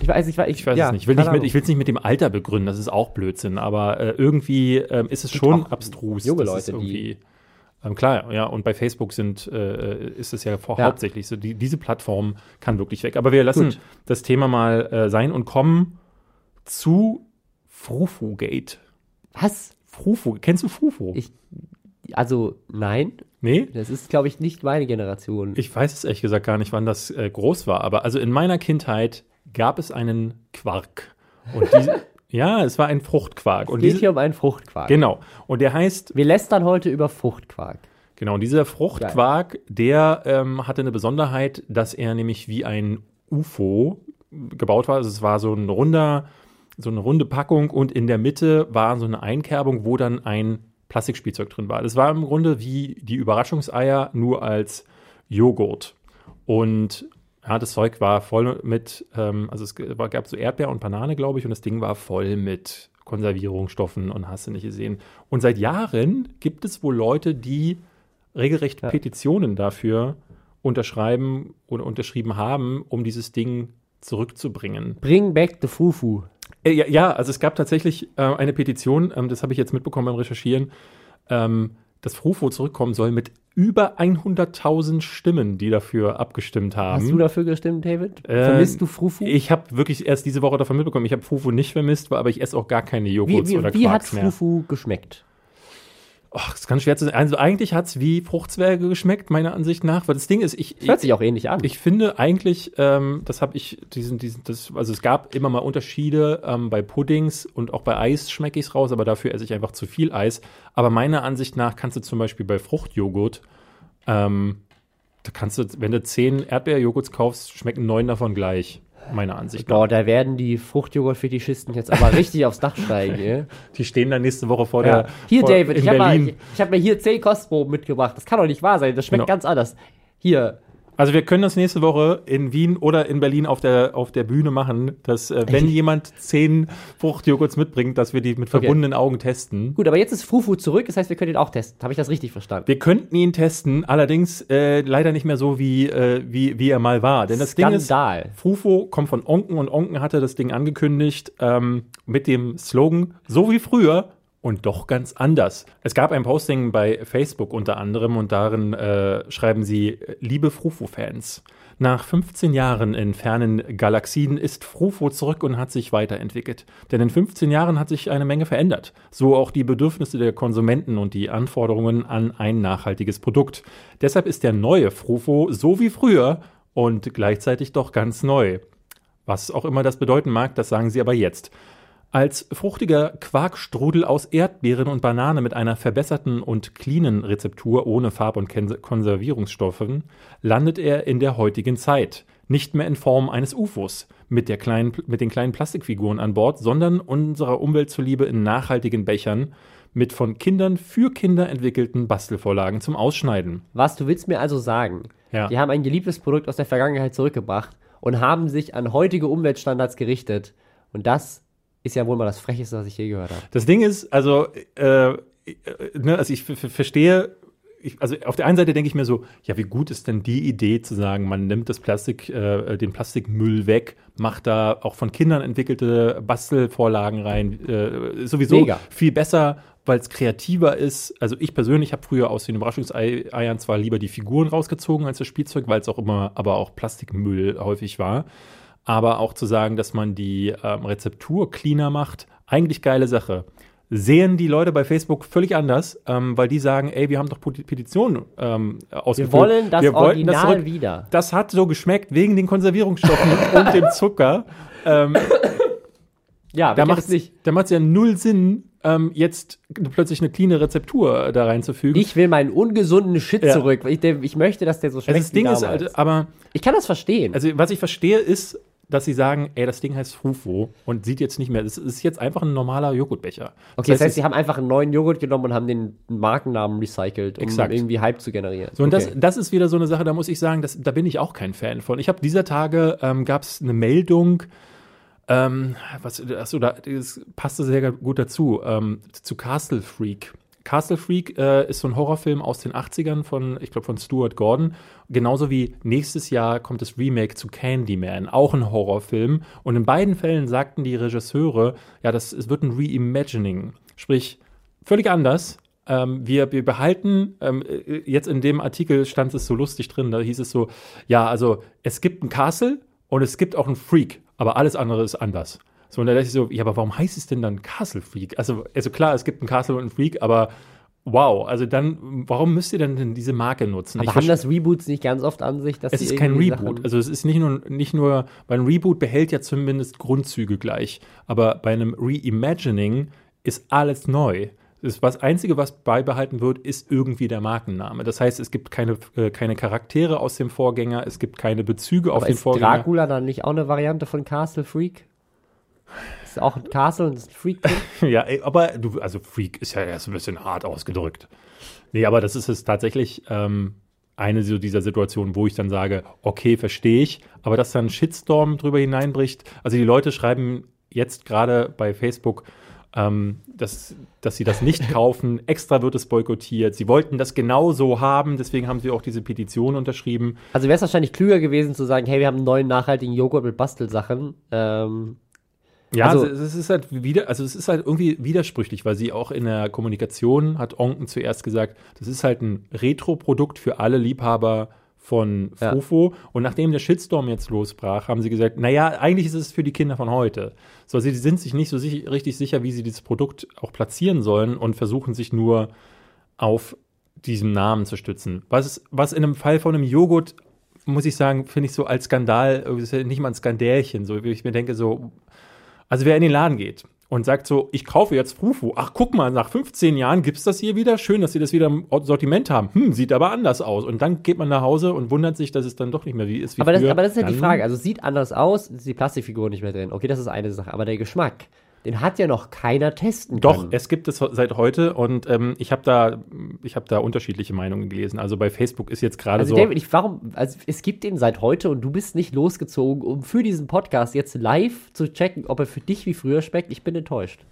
Speaker 2: Ich weiß, ich weiß,
Speaker 1: ich weiß
Speaker 2: ja,
Speaker 1: es nicht. Ich will
Speaker 2: keine
Speaker 1: nicht ich es nicht mit dem Alter begründen, das ist auch Blödsinn, aber äh, irgendwie ähm, ist es schon
Speaker 2: auch
Speaker 1: abstrus.
Speaker 2: junge
Speaker 1: es
Speaker 2: Leute, die-
Speaker 1: irgendwie, ähm, klar, ja, und bei Facebook sind, äh, ist es ja, vor,
Speaker 2: Ja.
Speaker 1: hauptsächlich so, die, diese Plattform kann wirklich weg. Aber wir lassen
Speaker 2: Gut.
Speaker 1: das Thema mal äh, sein und kommen zu Frufu-Gate.
Speaker 2: Was?
Speaker 1: Frufu, kennst du Frufu?
Speaker 2: Ich- Also, nein,
Speaker 1: nee?
Speaker 2: das ist, glaube ich, nicht meine Generation.
Speaker 1: Ich weiß es ehrlich gesagt gar nicht, wann das äh, groß war, aber also in meiner Kindheit gab es einen Quark. Und diese, [LAUGHS] ja, es war ein Fruchtquark.
Speaker 2: es
Speaker 1: Und
Speaker 2: geht
Speaker 1: diese,
Speaker 2: hier um einen Fruchtquark.
Speaker 1: genau. Und der heißt,
Speaker 2: Wir lästern heute über Fruchtquark.
Speaker 1: genau, und dieser Fruchtquark, der ähm, hatte eine Besonderheit, dass er nämlich wie ein UFO gebaut war. Also es war so ein runder, so eine runde Packung und in der Mitte war so eine Einkerbung, wo dann ein Plastikspielzeug drin war. Das war im Grunde wie die Überraschungseier, nur als Joghurt. Und ja, das Zeug war voll mit, ähm, also es gab so Erdbeer und Banane, glaube ich, und das Ding war voll mit Konservierungsstoffen und hast du nicht gesehen. Und seit Jahren gibt es wohl Leute, die regelrecht
Speaker 2: Ja.
Speaker 1: Petitionen dafür unterschreiben oder unterschrieben haben, um dieses Ding zurückzubringen.
Speaker 2: Bring back the Fufu.
Speaker 1: Äh, ja, ja, also es gab tatsächlich äh, eine Petition, ähm, das habe ich jetzt mitbekommen beim Recherchieren, ähm, dass Frufo zurückkommen soll mit über 100.000 Stimmen, die dafür abgestimmt haben.
Speaker 2: Hast du dafür gestimmt, David?
Speaker 1: Äh,
Speaker 2: Vermisst du Frufu?
Speaker 1: Ich habe wirklich erst diese Woche davon mitbekommen. Ich habe Fufu nicht vermisst, aber ich esse auch gar keine
Speaker 2: wie
Speaker 1: Joghurts
Speaker 2: wie,
Speaker 1: oder
Speaker 2: wie hat
Speaker 1: Quarks mehr.
Speaker 2: Fufu geschmeckt?
Speaker 1: Ach, das ist ganz schwer zu sagen. Also eigentlich hat es wie Fruchtzwerge geschmeckt, meiner Ansicht nach. Weil das Ding ist, ich,
Speaker 2: Hört sich auch ähnlich an.
Speaker 1: Ich finde eigentlich, ähm, das habe ich, diesen, diesen, das, also es gab immer mal Unterschiede ähm, bei Puddings und auch bei Eis schmecke ich es raus, aber dafür esse ich einfach zu viel Eis. Aber meiner Ansicht nach kannst du zum Beispiel bei Fruchtjoghurt, ähm, da kannst du, wenn du zehn Erdbeerjoghurts kaufst, schmecken neun davon gleich, meiner Ansicht nach.
Speaker 2: Boah, da werden die Fruchtjoghurt-Fetischisten jetzt aber richtig aufs Dach steigen. [LAUGHS] ey.
Speaker 1: Die stehen dann nächste Woche vor
Speaker 2: Ja.
Speaker 1: der.
Speaker 2: Hier,
Speaker 1: vor,
Speaker 2: David,
Speaker 1: in
Speaker 2: ich habe hab mir hier 10 Kostproben mitgebracht. Das kann doch nicht wahr sein. Das schmeckt
Speaker 1: Genau.
Speaker 2: ganz anders. Hier,
Speaker 1: Also wir können das nächste Woche in Wien oder in Berlin auf der, auf der Bühne machen, dass äh, wenn jemand zehn Fruchtjoghurts mitbringt, dass wir die mit verbundenen Augen testen.
Speaker 2: gut, aber jetzt ist Fufu zurück. Das heißt, wir können ihn auch testen. Habe ich das richtig verstanden?
Speaker 1: Wir könnten ihn testen, allerdings äh, leider nicht mehr so, wie, äh, wie, wie er mal war. Denn das Ding ist,
Speaker 2: Skandal.
Speaker 1: Frufo kommt von Onken und Onken hatte das Ding angekündigt ähm, mit dem Slogan, so wie früher und doch ganz anders. Es gab ein Posting bei Facebook unter anderem und darin äh, schreiben sie, liebe Frufo-Fans, nach 15 Jahren in fernen Galaxien ist Frufo zurück und hat sich weiterentwickelt. Denn in 15 Jahren hat sich eine Menge verändert. So auch die Bedürfnisse der Konsumenten und die Anforderungen an ein nachhaltiges Produkt. Deshalb ist der neue Frufo so wie früher und gleichzeitig doch ganz neu. Was auch immer das bedeuten mag, das sagen sie aber jetzt. Als fruchtiger Quarkstrudel aus Erdbeeren und Banane mit einer verbesserten und cleanen Rezeptur ohne Farb- und Konservierungsstoffen landet er in der heutigen Zeit. Nicht mehr in Form eines UFOs mit, der kleinen, mit den kleinen Plastikfiguren an Bord, sondern unserer Umwelt zuliebe in nachhaltigen Bechern mit von Kindern für Kinder entwickelten Bastelvorlagen zum Ausschneiden.
Speaker 2: Was, du willst mir also sagen,
Speaker 1: Ja.
Speaker 2: die haben ein geliebtes Produkt aus der Vergangenheit zurückgebracht und haben sich an heutige Umweltstandards gerichtet. Und das ist ja wohl mal das Frecheste, was ich je gehört habe.
Speaker 1: Das Ding ist, also, äh, äh, ne, also ich verstehe, ich, also auf der einen Seite denke ich mir so, ja, wie gut ist denn die Idee zu sagen, man nimmt das Plastik, äh, den Plastikmüll weg, macht da auch von Kindern entwickelte Bastelvorlagen rein, äh, sowieso
Speaker 2: Mega.
Speaker 1: viel besser, weil es kreativer ist. Also ich persönlich habe früher aus den Überraschungseiern zwar lieber die Figuren rausgezogen als das Spielzeug, weil es auch immer, aber auch Plastikmüll häufig war. Aber auch zu sagen, dass man die ähm, Rezeptur cleaner macht, eigentlich geile Sache. Sehen die Leute bei Facebook völlig anders, ähm, weil die sagen, ey, wir haben doch Peti- Petitionen ähm,
Speaker 2: Wir
Speaker 1: ausgefüllt.
Speaker 2: wollen das
Speaker 1: Wir das
Speaker 2: Original
Speaker 1: zurück.
Speaker 2: wieder.
Speaker 1: Das hat so geschmeckt wegen den Konservierungsstoffen [LAUGHS] und dem Zucker. Ähm,
Speaker 2: Ja,
Speaker 1: da macht
Speaker 2: es nicht.
Speaker 1: da macht's ja null Sinn, ähm, jetzt plötzlich eine cleane Rezeptur da reinzufügen.
Speaker 2: Ich will meinen ungesunden Shit
Speaker 1: Ja.
Speaker 2: zurück. Ich, ich möchte, dass der so schmeckt
Speaker 1: also das
Speaker 2: wie
Speaker 1: Ding ist,
Speaker 2: damals.
Speaker 1: halt, aber
Speaker 2: ich kann das verstehen.
Speaker 1: also was ich verstehe ist, dass sie sagen, ey, das Ding heißt Frufo und sieht jetzt nicht mehr, es ist jetzt einfach ein normaler Joghurtbecher.
Speaker 2: okay, das heißt,
Speaker 1: es-
Speaker 2: sie haben einfach einen neuen Joghurt genommen und haben den Markennamen recycelt, um
Speaker 1: Exakt.
Speaker 2: irgendwie Hype zu generieren.
Speaker 1: So, und das,
Speaker 2: Okay.
Speaker 1: das ist wieder so eine Sache, da muss ich sagen, das, da bin ich auch kein Fan von. Ich habe dieser Tage, ähm, gab es eine Meldung, ähm, was, achso, da, das passte sehr gut dazu, ähm, zu Castle Freak. Castle Freak äh, ist so ein Horrorfilm aus den 80ern von, ich glaube, von Stuart Gordon. Genauso wie nächstes Jahr kommt das Remake zu Candyman, auch ein Horrorfilm. Und in beiden Fällen sagten die Regisseure, ja, das, es wird ein Reimagining. Sprich, völlig anders. Ähm, wir, wir behalten, ähm, äh, jetzt in dem Artikel stand es so lustig drin, da hieß es so, ja, also es gibt ein Castle und es gibt auch einen Freak, aber alles andere ist anders. So, und da dachte ich so, ja, aber warum heißt es denn dann Castle Freak? Also, also klar, es gibt einen Castle und einen Freak, aber wow, also dann, warum müsst ihr denn, diese Marke nutzen?
Speaker 2: Aber
Speaker 1: Ich
Speaker 2: haben das Reboots nicht ganz oft an sich, dass
Speaker 1: es ist kein Reboot.
Speaker 2: Sachen-
Speaker 1: Also es ist nicht nur, nicht nur, weil ein Reboot behält ja zumindest Grundzüge gleich. Aber bei einem Reimagining ist alles neu. Das was Einzige, was beibehalten wird, ist irgendwie der Markenname. Das heißt, es gibt keine, äh, keine Charaktere aus dem Vorgänger, es gibt keine Bezüge auf
Speaker 2: Aber
Speaker 1: den
Speaker 2: ist
Speaker 1: Vorgänger.
Speaker 2: Dracula dann nicht auch eine Variante von Castle Freak? Ist auch ein Castle und ist ein Freak? [LAUGHS]
Speaker 1: Ja, aber du, also Freak ist ja erst ein bisschen hart ausgedrückt. Nee, aber das ist es tatsächlich ähm, eine so dieser Situationen, wo ich dann sage, okay, verstehe ich, aber dass dann ein Shitstorm drüber hineinbricht. Also die Leute schreiben jetzt gerade bei Facebook, ähm, dass, dass sie das nicht [LAUGHS] kaufen. Extra wird es boykottiert. Sie wollten das genau so haben, deswegen haben sie auch diese Petition unterschrieben.
Speaker 2: Also wäre es wahrscheinlich klüger gewesen zu sagen, hey, wir haben einen neuen nachhaltigen Joghurt mit Bastelsachen. Ähm,
Speaker 1: Ja,
Speaker 2: Also-
Speaker 1: es ist halt wieder, also es ist halt irgendwie widersprüchlich, weil sie auch in der Kommunikation hat Onken zuerst gesagt, das ist halt ein Retro-Produkt für alle Liebhaber von
Speaker 2: Ja.
Speaker 1: Frufo. Und nachdem der Shitstorm jetzt losbrach, haben sie gesagt, naja, eigentlich ist es für die Kinder von heute. So, sie sind sich nicht so sich, richtig sicher, wie sie dieses Produkt auch platzieren sollen und versuchen sich nur auf diesen Namen zu stützen. Was, was in einem Fall von einem Joghurt, muss ich sagen, finde ich so als Skandal, äh, ja nicht mal ein Skandälchen, so wie ich mir denke, so, also wer in den Laden geht und sagt so, ich kaufe jetzt Frufu, ach guck mal, nach 15 Jahren gibt's das hier wieder, schön, dass sie das wieder im Sortiment haben, hm, sieht aber anders aus. Und dann geht man nach Hause und wundert sich, dass es dann doch nicht mehr wie ist wie
Speaker 2: aber, das,
Speaker 1: früher.
Speaker 2: aber das ist ja die
Speaker 1: Dann-
Speaker 2: Frage. Also es sieht anders aus, ist die Plastikfigur nicht mehr drin. Okay, das ist eine Sache. Aber der Geschmack, den hat ja noch keiner testen
Speaker 1: Doch,
Speaker 2: können.
Speaker 1: es gibt es seit heute und ähm, ich habe da, ich habe da unterschiedliche Meinungen gelesen. Also bei Facebook ist jetzt gerade
Speaker 2: Also
Speaker 1: so.
Speaker 2: David, ich, warum, also es gibt den seit heute und du bist nicht losgezogen, um für diesen Podcast jetzt live zu checken, ob er für dich wie früher schmeckt. Ich bin enttäuscht.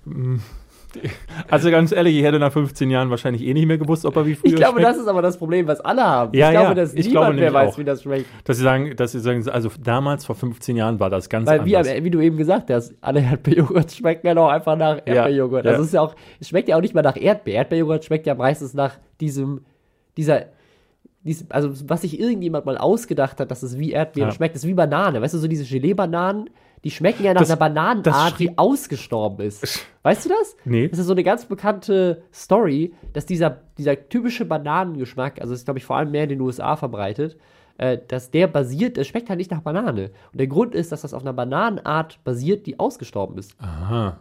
Speaker 2: [LAUGHS]
Speaker 1: also ganz ehrlich, ich hätte nach 15 Jahren wahrscheinlich eh nicht mehr gewusst, ob er wie früher
Speaker 2: Ich glaube,
Speaker 1: schmeckt.
Speaker 2: das ist aber das Problem, was alle haben.
Speaker 1: Ja,
Speaker 2: ich glaube,
Speaker 1: ja,
Speaker 2: dass
Speaker 1: ich
Speaker 2: niemand
Speaker 1: glaube
Speaker 2: mehr weiß,
Speaker 1: auch.
Speaker 2: wie das schmeckt.
Speaker 1: dass sie sagen, dass sie sagen, also damals vor 15 Jahren war das ganz
Speaker 2: Weil, wie,
Speaker 1: anders.
Speaker 2: wie du eben gesagt hast, alle Erdbeerjoghurt [LAUGHS] schmecken ja noch einfach nach Erdbeerjoghurt.
Speaker 1: ja.
Speaker 2: Es ist ja auch, es schmeckt ja auch nicht mal nach Erdbeer. Erdbeerjoghurt schmeckt ja meistens nach diesem, dieser, also was sich irgendjemand mal ausgedacht hat, dass es wie Erdbeeren
Speaker 1: Ja.
Speaker 2: schmeckt, ist wie Banane. Weißt du, so diese Gelee-Bananen, die schmecken ja nach
Speaker 1: Das-
Speaker 2: einer Bananenart, die ausgestorben ist. Weißt du das?
Speaker 1: Nee.
Speaker 2: Das ist so eine ganz bekannte Story, dass dieser, dieser typische Bananengeschmack, also ist, glaube ich, vor allem mehr in den USA verbreitet, äh, dass der basiert, es schmeckt halt nicht nach Banane. Und der Grund ist, dass das auf einer Bananenart basiert, die ausgestorben ist.
Speaker 1: Aha.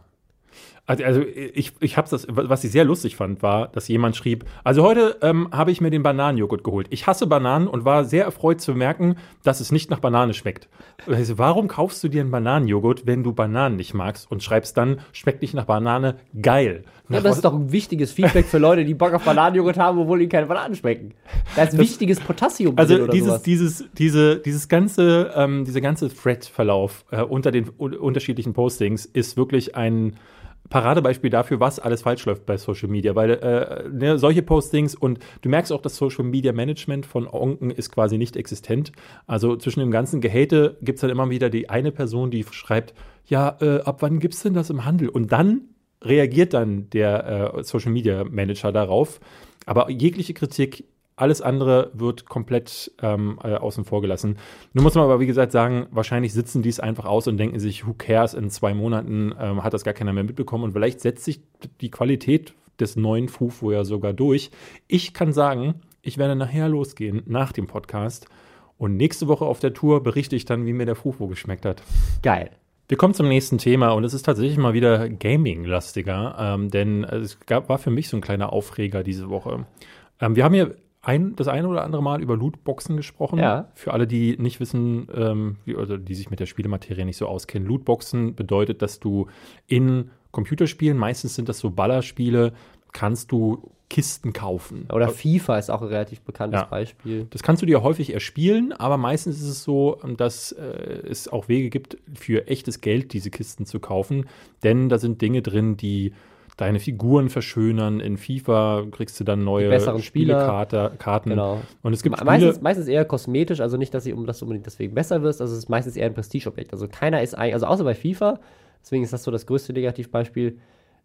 Speaker 1: Also, also ich, ich habe das, was ich sehr lustig fand, war, dass jemand schrieb, also heute ähm, habe ich mir den Bananenjoghurt geholt. Ich hasse Bananen und war sehr erfreut zu merken, dass es nicht nach Banane schmeckt. Also, warum kaufst du dir einen Bananenjoghurt, wenn du Bananen nicht magst und schreibst dann, schmeckt nicht nach Banane, geil.
Speaker 2: Ja, das ist doch ein wichtiges Feedback für Leute, die Bock auf Bananenjoghurt haben, obwohl ihnen keine Bananen schmecken. Da ist wichtiges Potassium
Speaker 1: Also
Speaker 2: drin oder
Speaker 1: dieses,
Speaker 2: sowas.
Speaker 1: dieses, diese, dieses ganze, ähm, dieser ganze Thread-Verlauf äh, unter den un unterschiedlichen Postings ist wirklich ein Paradebeispiel dafür, was alles falsch läuft bei Social Media, weil äh, ne, solche Postings und du merkst auch, das Social Media Management von Onken ist quasi nicht existent. Also zwischen dem ganzen Gehate gibt es dann immer wieder die eine Person, die schreibt, ja, äh, ab wann gibt's denn das im Handel? Und dann reagiert dann der äh, Social Media Manager darauf. Aber jegliche Kritik, alles andere wird komplett ähm, äh, außen vor gelassen. Nun muss man aber, wie gesagt, sagen, wahrscheinlich sitzen die es einfach aus und denken sich, who cares, in zwei Monaten ähm, hat das gar keiner mehr mitbekommen und vielleicht setzt sich die Qualität des neuen Fufo ja sogar durch. Ich kann sagen, ich werde nachher losgehen, nach dem Podcast und nächste Woche auf der Tour berichte ich dann, wie mir der Fufo geschmeckt hat.
Speaker 2: Geil.
Speaker 1: Wir kommen zum nächsten Thema und es ist tatsächlich mal wieder Gaming-lastiger, ähm, denn es gab, war für mich so ein kleiner Aufreger diese Woche. Ähm, wir haben hier ein, das eine oder andere Mal über Lootboxen gesprochen.
Speaker 2: Ja.
Speaker 1: Für alle, die nicht wissen, ähm, wie, also die sich mit der Spielematerie nicht so auskennen. Lootboxen bedeutet, dass du in Computerspielen, meistens sind das so Ballerspiele, kannst du Kisten kaufen.
Speaker 2: Oder FIFA ist auch ein relativ bekanntes
Speaker 1: Ja.
Speaker 2: Beispiel.
Speaker 1: Das kannst du dir häufig erspielen, aber meistens ist es so, dass äh, es auch Wege gibt, für echtes Geld diese Kisten zu kaufen. Denn da sind Dinge drin, die deine Figuren verschönern. In FIFA kriegst du dann neue
Speaker 2: besseren Spieler.
Speaker 1: Spielekarte- Karten.
Speaker 2: Genau.
Speaker 1: Und es gibt Spiele,
Speaker 2: Meistens, meistens eher kosmetisch, also nicht, dass um das unbedingt deswegen besser wirst, also es ist meistens eher ein Prestigeobjekt. Also keiner ist eigentlich, also außer bei FIFA, deswegen ist das so das größte Negativbeispiel.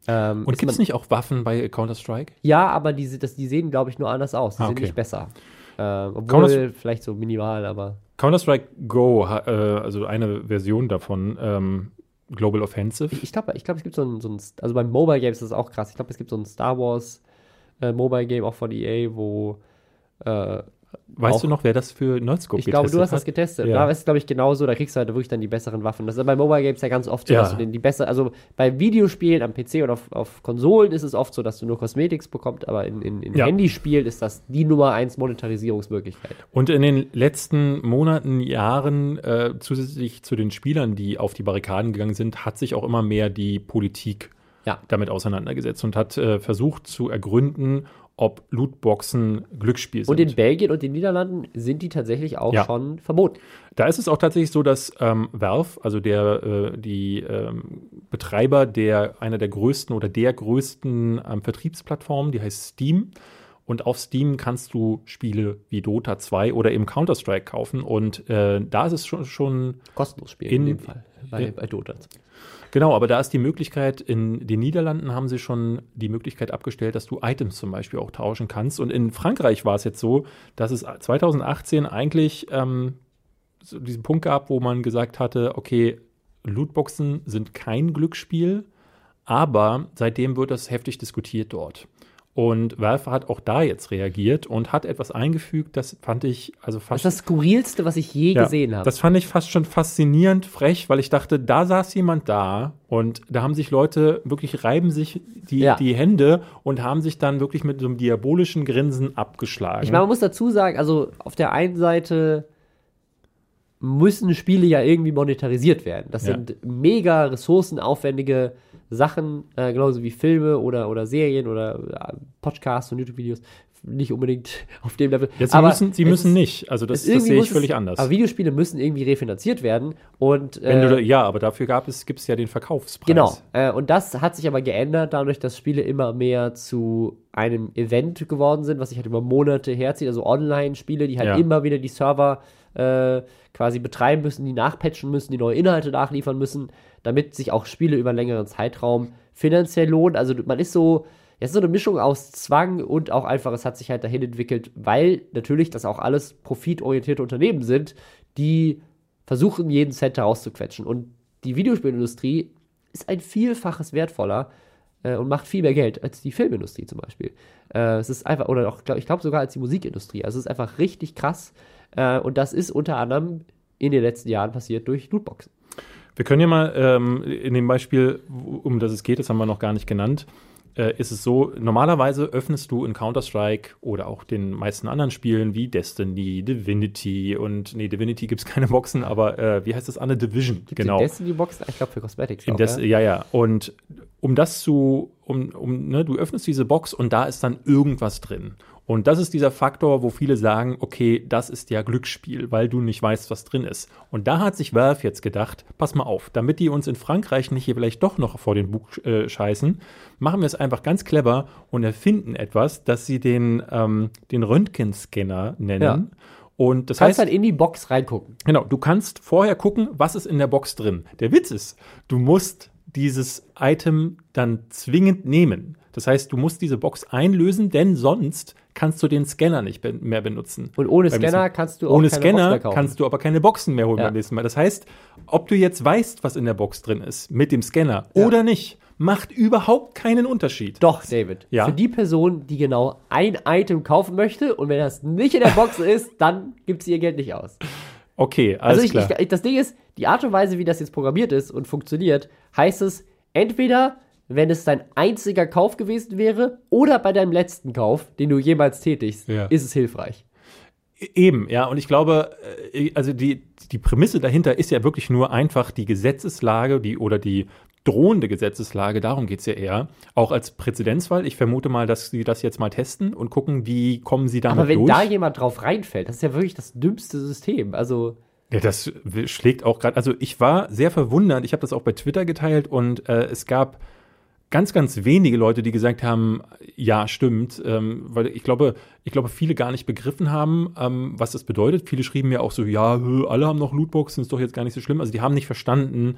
Speaker 2: Ähm,
Speaker 1: und gibt es nicht auch Waffen bei Counter-Strike?
Speaker 2: Ja, aber die, das, die sehen, glaube ich, nur anders aus. Die
Speaker 1: Ah,
Speaker 2: sind
Speaker 1: okay.
Speaker 2: nicht besser. Ähm, obwohl
Speaker 1: Counter-
Speaker 2: vielleicht so minimal, aber.
Speaker 1: Counter-Strike Go, äh, also eine Version davon, ähm, Global Offensive.
Speaker 2: Ich, glaube, ich glaub, es gibt so ein, so ein, also beim Mobile Games ist das auch krass. Ich glaube, es gibt so ein Star Wars äh, Mobile Game auch von EA, wo äh,
Speaker 1: weißt
Speaker 2: auch-
Speaker 1: du noch, wer das für Nerdscope
Speaker 2: ich glaube, du hast das
Speaker 1: hat?
Speaker 2: getestet.
Speaker 1: Ja.
Speaker 2: Da ist es, glaube ich, genauso. Da kriegst du halt wirklich dann die besseren Waffen. Das ist bei Mobile Games ja ganz oft so,
Speaker 1: Ja.
Speaker 2: dass du den, die besser, also bei Videospielen am PC oder auf, auf Konsolen ist es oft so, dass du nur Cosmetics bekommst, aber in, in, in
Speaker 1: Ja.
Speaker 2: Handyspielen ist das die Nummer eins Monetarisierungsmöglichkeit.
Speaker 1: Und in den letzten Monaten, Jahren, äh, zusätzlich zu den Spielern, die auf die Barrikaden gegangen sind, hat sich auch immer mehr die Politik
Speaker 2: Ja.
Speaker 1: damit auseinandergesetzt und hat äh, versucht zu ergründen, ob Lootboxen Glücksspiel sind.
Speaker 2: Und in Belgien und den Niederlanden sind die tatsächlich auch
Speaker 1: Ja.
Speaker 2: schon verboten.
Speaker 1: Da ist es auch tatsächlich so, dass ähm, Valve, also der äh, die ähm, Betreiber der einer der größten oder der größten ähm, Vertriebsplattformen, die heißt Steam. Und auf Steam kannst du Spiele wie Dota 2 oder eben Counter-Strike kaufen. Und äh, da ist es schon, schon
Speaker 2: Kostenlos spielen
Speaker 1: In-
Speaker 2: in, dem Fall. Bei,
Speaker 1: in-
Speaker 2: bei Dota.
Speaker 1: Genau, aber da ist die Möglichkeit, in den Niederlanden haben sie schon die Möglichkeit abgestellt, dass du Items zum Beispiel auch tauschen kannst. Und in Frankreich war es jetzt so, dass es 2018 eigentlich ähm, so diesen Punkt gab, wo man gesagt hatte, okay, Lootboxen sind kein Glücksspiel, aber seitdem wird das heftig diskutiert dort. Und Valve hat auch da jetzt reagiert und hat etwas eingefügt, das fand ich, also
Speaker 2: Das
Speaker 1: fast
Speaker 2: ist das Skurrilste, was ich je
Speaker 1: ja,
Speaker 2: gesehen habe.
Speaker 1: Das fand ich fast schon faszinierend frech, weil ich dachte, da saß jemand da und da haben sich Leute wirklich reiben sich die,
Speaker 2: Ja.
Speaker 1: die Hände und haben sich dann wirklich mit so einem diabolischen Grinsen abgeschlagen.
Speaker 2: Ich meine, man muss dazu sagen, also auf der einen Seite müssen Spiele ja irgendwie monetarisiert werden. Das
Speaker 1: Ja.
Speaker 2: sind mega ressourcenaufwendige Sachen, äh, genauso wie Filme oder, oder Serien oder äh, Podcasts und YouTube-Videos. Nicht unbedingt [LAUGHS] auf dem Level.
Speaker 1: Jetzt, sie
Speaker 2: Aber
Speaker 1: müssen, sie müssen nicht. Also das, das sehe ich
Speaker 2: muss es-
Speaker 1: völlig anders.
Speaker 2: Aber Videospiele müssen irgendwie refinanziert werden. Und, äh,
Speaker 1: du, ja, aber dafür gab es, gibt es ja den Verkaufspreis.
Speaker 2: Genau. Äh, und das hat sich aber geändert, dadurch, dass Spiele immer mehr zu einem Event geworden sind, was sich halt über Monate herzieht. Also Online-Spiele, die halt
Speaker 1: Ja.
Speaker 2: immer wieder die Server äh, quasi betreiben müssen, die nachpatchen müssen, die neue Inhalte nachliefern müssen, damit sich auch Spiele über einen längeren Zeitraum finanziell lohnen. Also man ist so, es ist so eine Mischung aus Zwang und auch einfach, es hat sich halt dahin entwickelt, weil natürlich das auch alles profitorientierte Unternehmen sind, die versuchen, jeden Cent herauszuquetschen. Und die Videospielindustrie ist ein Vielfaches wertvoller äh, und macht viel mehr Geld als die Filmindustrie zum Beispiel. Äh, es ist einfach, oder auch, glaub, ich glaube sogar als die Musikindustrie. Also es ist einfach richtig krass. Äh, und das ist unter anderem in den letzten Jahren passiert durch Lootboxen.
Speaker 1: Wir können ja mal ähm, in dem Beispiel, um das es geht, das haben wir noch gar nicht genannt, äh, ist es so, normalerweise öffnest du in Counter-Strike oder auch den meisten anderen Spielen wie Destiny, Divinity und, nee, Divinity gibt es keine Boxen, aber äh, wie heißt das andere? Division,
Speaker 2: Gibt's
Speaker 1: genau.
Speaker 2: in Destiny Boxen? Ich glaube für Cosmetics. Auch,
Speaker 1: des,
Speaker 2: ja?
Speaker 1: ja, ja. Und um das zu, um, um, ne, du öffnest diese Box und da ist dann irgendwas drin. Und das ist dieser Faktor, wo viele sagen, okay, das ist ja Glücksspiel, weil du nicht weißt, was drin ist. Und da hat sich Valve jetzt gedacht, pass mal auf, damit die uns in Frankreich nicht hier vielleicht doch noch vor den Bug äh, scheißen, machen wir es einfach ganz clever und erfinden etwas, das sie den, ähm, den Röntgenscanner nennen.
Speaker 2: Ja.
Speaker 1: Und das
Speaker 2: Du kannst
Speaker 1: heißt,
Speaker 2: halt in die Box reingucken.
Speaker 1: Genau, du kannst vorher gucken, was ist in der Box drin. Der Witz ist, du musst dieses Item dann zwingend nehmen. Das heißt, du musst diese Box einlösen, denn sonst kannst du den Scanner nicht be mehr benutzen.
Speaker 2: Und ohne Scanner kannst du auch
Speaker 1: Ohne
Speaker 2: keine Box
Speaker 1: Scanner
Speaker 2: mehr kaufen.
Speaker 1: kannst du aber keine Boxen mehr holen
Speaker 2: Ja.
Speaker 1: beim nächsten Mal. Das heißt, ob du jetzt weißt, was in der Box drin ist, mit dem Scanner
Speaker 2: Ja.
Speaker 1: oder nicht, macht überhaupt keinen Unterschied.
Speaker 2: Doch, David.
Speaker 1: Ja?
Speaker 2: Für die Person, die genau ein Item kaufen möchte und wenn das nicht in der Box [LAUGHS] ist, dann gibt sie ihr Geld nicht aus.
Speaker 1: Okay, alles
Speaker 2: Also ich,
Speaker 1: klar.
Speaker 2: ich, das Ding ist, die Art und Weise, wie das jetzt programmiert ist und funktioniert, heißt es entweder, wenn es dein einziger Kauf gewesen wäre, oder bei deinem letzten Kauf, den du jemals tätigst,
Speaker 1: Ja.
Speaker 2: ist es hilfreich.
Speaker 1: Eben, ja, und ich glaube, äh, also die, die Prämisse dahinter ist ja wirklich nur einfach die Gesetzeslage, die oder die drohende Gesetzeslage, darum geht's ja eher, auch als Präzedenzfall. Ich vermute mal, dass sie das jetzt mal testen und gucken, wie kommen sie damit
Speaker 2: Aber wenn
Speaker 1: durch.
Speaker 2: da jemand drauf reinfällt, das ist ja wirklich das dümmste System. Also,
Speaker 1: Ja, das schlägt auch gerade. Also ich war sehr verwundert. Ich habe das auch bei Twitter geteilt und äh, es gab ganz, ganz wenige Leute, die gesagt haben, ja, stimmt, ähm, weil ich glaube, ich glaube, viele gar nicht begriffen haben, ähm, was das bedeutet. Viele schrieben mir auch so, ja, hö, alle haben noch Lootboxen, ist doch jetzt gar nicht so schlimm. Also die haben nicht verstanden,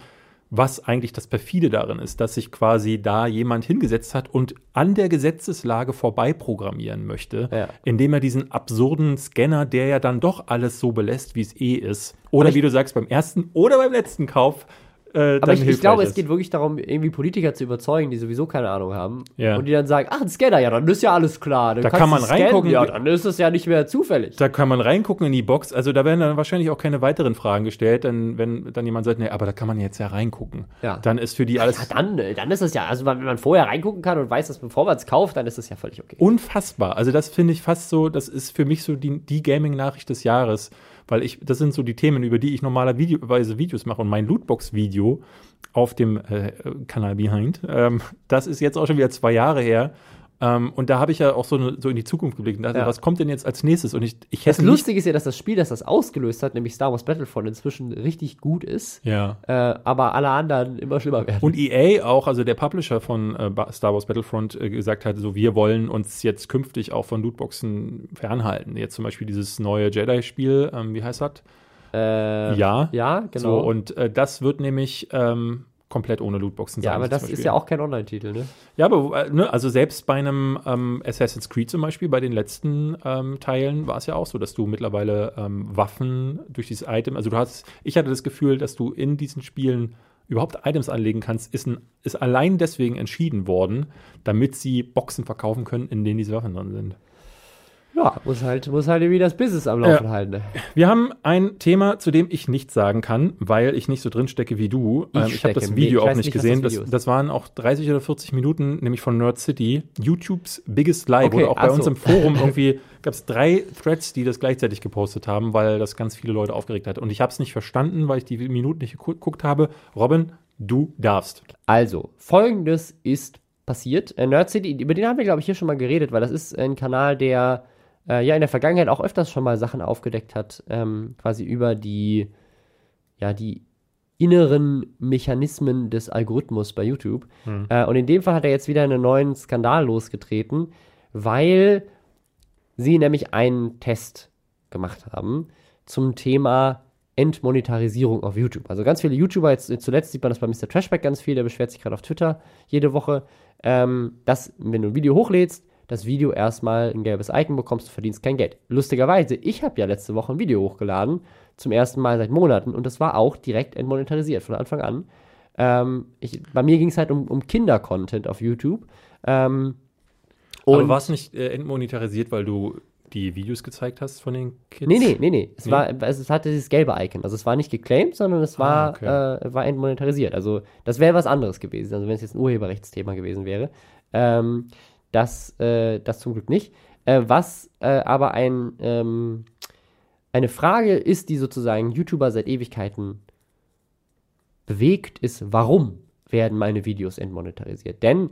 Speaker 1: was eigentlich das perfide darin ist, dass sich quasi da jemand hingesetzt hat und an der Gesetzeslage vorbei programmieren möchte,
Speaker 2: Ja.
Speaker 1: indem er diesen absurden Scanner, der ja dann doch alles so belässt, wie es eh ist, oder wie du sagst, beim ersten oder beim letzten Kauf, äh,
Speaker 2: aber ich, ich glaube,
Speaker 1: ist.
Speaker 2: es geht wirklich darum, irgendwie Politiker zu überzeugen, die sowieso keine Ahnung haben.
Speaker 1: Ja.
Speaker 2: Und die dann sagen, ach, ein Scanner, ja, dann ist ja alles klar. Dann
Speaker 1: Da kann man reingucken.
Speaker 2: Ja, dann ist es ja nicht mehr zufällig.
Speaker 1: Da kann man reingucken in die Box. Also da werden dann wahrscheinlich auch keine weiteren Fragen gestellt, denn wenn dann jemand sagt, nee, aber da kann man jetzt ja reingucken.
Speaker 2: Ja.
Speaker 1: Dann ist für die alles
Speaker 2: Ja, dann, äh, dann ist es ja, also wenn man vorher reingucken kann und weiß, dass bevor man es kauft, dann ist es ja völlig okay.
Speaker 1: unfassbar. Also das finde ich fast so, das ist für mich so die, die Gaming-Nachricht des Jahres, weil ich, das sind so die Themen, über die ich normalerweise Videos mache und mein Lootbox-Video auf dem äh, Kanal Behind, ähm, das ist jetzt auch schon wieder zwei Jahre her. Ähm, und da habe ich ja auch so, ne- so in die Zukunft geblickt und dachte,
Speaker 2: Ja.
Speaker 1: was kommt denn jetzt als nächstes? Und ich, ich
Speaker 2: Das
Speaker 1: hätte nicht,
Speaker 2: Lustige ist ja, dass das Spiel, das das ausgelöst hat, nämlich Star Wars Battlefront, inzwischen richtig gut ist,
Speaker 1: ja.
Speaker 2: äh, aber alle anderen immer schlimmer werden.
Speaker 1: Und EA auch, also der Publisher von äh, Star Wars Battlefront, äh, gesagt hat, so wir wollen uns jetzt künftig auch von Lootboxen fernhalten. Jetzt zum Beispiel dieses neue Jedi-Spiel, ähm, wie heißt das?
Speaker 2: äh,
Speaker 1: ja.
Speaker 2: Ja, genau.
Speaker 1: So, und äh, das wird nämlich ähm, komplett ohne Lootboxen
Speaker 2: ja,
Speaker 1: sein.
Speaker 2: aber das ist ja auch kein Online-Titel, ne?
Speaker 1: Ja, aber äh, ne, also selbst bei einem ähm, Assassin's Creed zum Beispiel, bei den letzten ähm, Teilen war es ja auch so, dass du mittlerweile ähm, Waffen durch dieses Item, also du hast, ich hatte das Gefühl, dass du in diesen Spielen überhaupt Items anlegen kannst, ist, ein, ist allein deswegen entschieden worden, damit sie Boxen verkaufen können, in denen diese Waffen drin sind.
Speaker 2: Ja, muss halt, muss halt irgendwie das Business am Laufen
Speaker 1: Ja.
Speaker 2: halten. Ne?
Speaker 1: Wir haben ein Thema, zu dem ich nichts sagen kann, weil ich nicht so drin stecke wie du.
Speaker 2: Ich
Speaker 1: Ähm, ich habe das Video auch nicht gesehen.
Speaker 2: das
Speaker 1: Das, das waren auch 30 oder 40 Minuten, nämlich von Nerd City, YouTubes Biggest Lie.
Speaker 2: Okay,
Speaker 1: Wurde auch bei
Speaker 2: so.
Speaker 1: uns im Forum [LAUGHS] irgendwie, gab es drei Threads, die das gleichzeitig gepostet haben, weil das ganz viele Leute aufgeregt hat. Und ich habe es nicht verstanden, weil ich die Minuten nicht gegu- geguckt habe. Robin, du darfst.
Speaker 2: Also, folgendes ist passiert. Äh, Nerd City, über den haben wir, glaube ich, hier schon mal geredet, weil das ist ein Kanal, der äh, ja in der Vergangenheit auch öfters schon mal Sachen aufgedeckt hat, ähm, quasi über die, ja, die inneren Mechanismen des Algorithmus bei YouTube. Äh, und in dem Fall hat er jetzt wieder einen neuen Skandal losgetreten, weil sie nämlich einen Test gemacht haben zum Thema Entmonetarisierung auf YouTube. Also ganz viele YouTuber, jetzt zuletzt sieht man das bei Mr. Trashback ganz viel, der beschwert sich gerade auf Twitter jede Woche, ähm, dass, wenn du ein Video hochlädst, das Video erstmal ein gelbes Icon bekommst, du verdienst kein Geld. Lustigerweise, ich habe ja letzte Woche ein Video hochgeladen, zum ersten Mal seit Monaten, und das war auch direkt entmonetarisiert von Anfang an. Ähm, ich, bei mir ging es halt um, um Kinder-Content auf YouTube. Ähm,
Speaker 1: Aber war es nicht äh, entmonetarisiert, weil du die Videos gezeigt hast von den Kids?
Speaker 2: Nee, nee, nee, nee. Es,
Speaker 1: Nee?
Speaker 2: War, also es hatte dieses gelbe Icon. Also es war nicht geclaimed, sondern es war,
Speaker 1: Ah, okay.
Speaker 2: äh, war entmonetarisiert. Also das wäre was anderes gewesen. Also wenn es jetzt ein Urheberrechtsthema gewesen wäre. Ähm, das, äh, das zum Glück nicht. Äh, was äh, aber ein, ähm, eine Frage ist, die sozusagen YouTuber seit Ewigkeiten bewegt, ist, warum werden meine Videos entmonetarisiert? Denn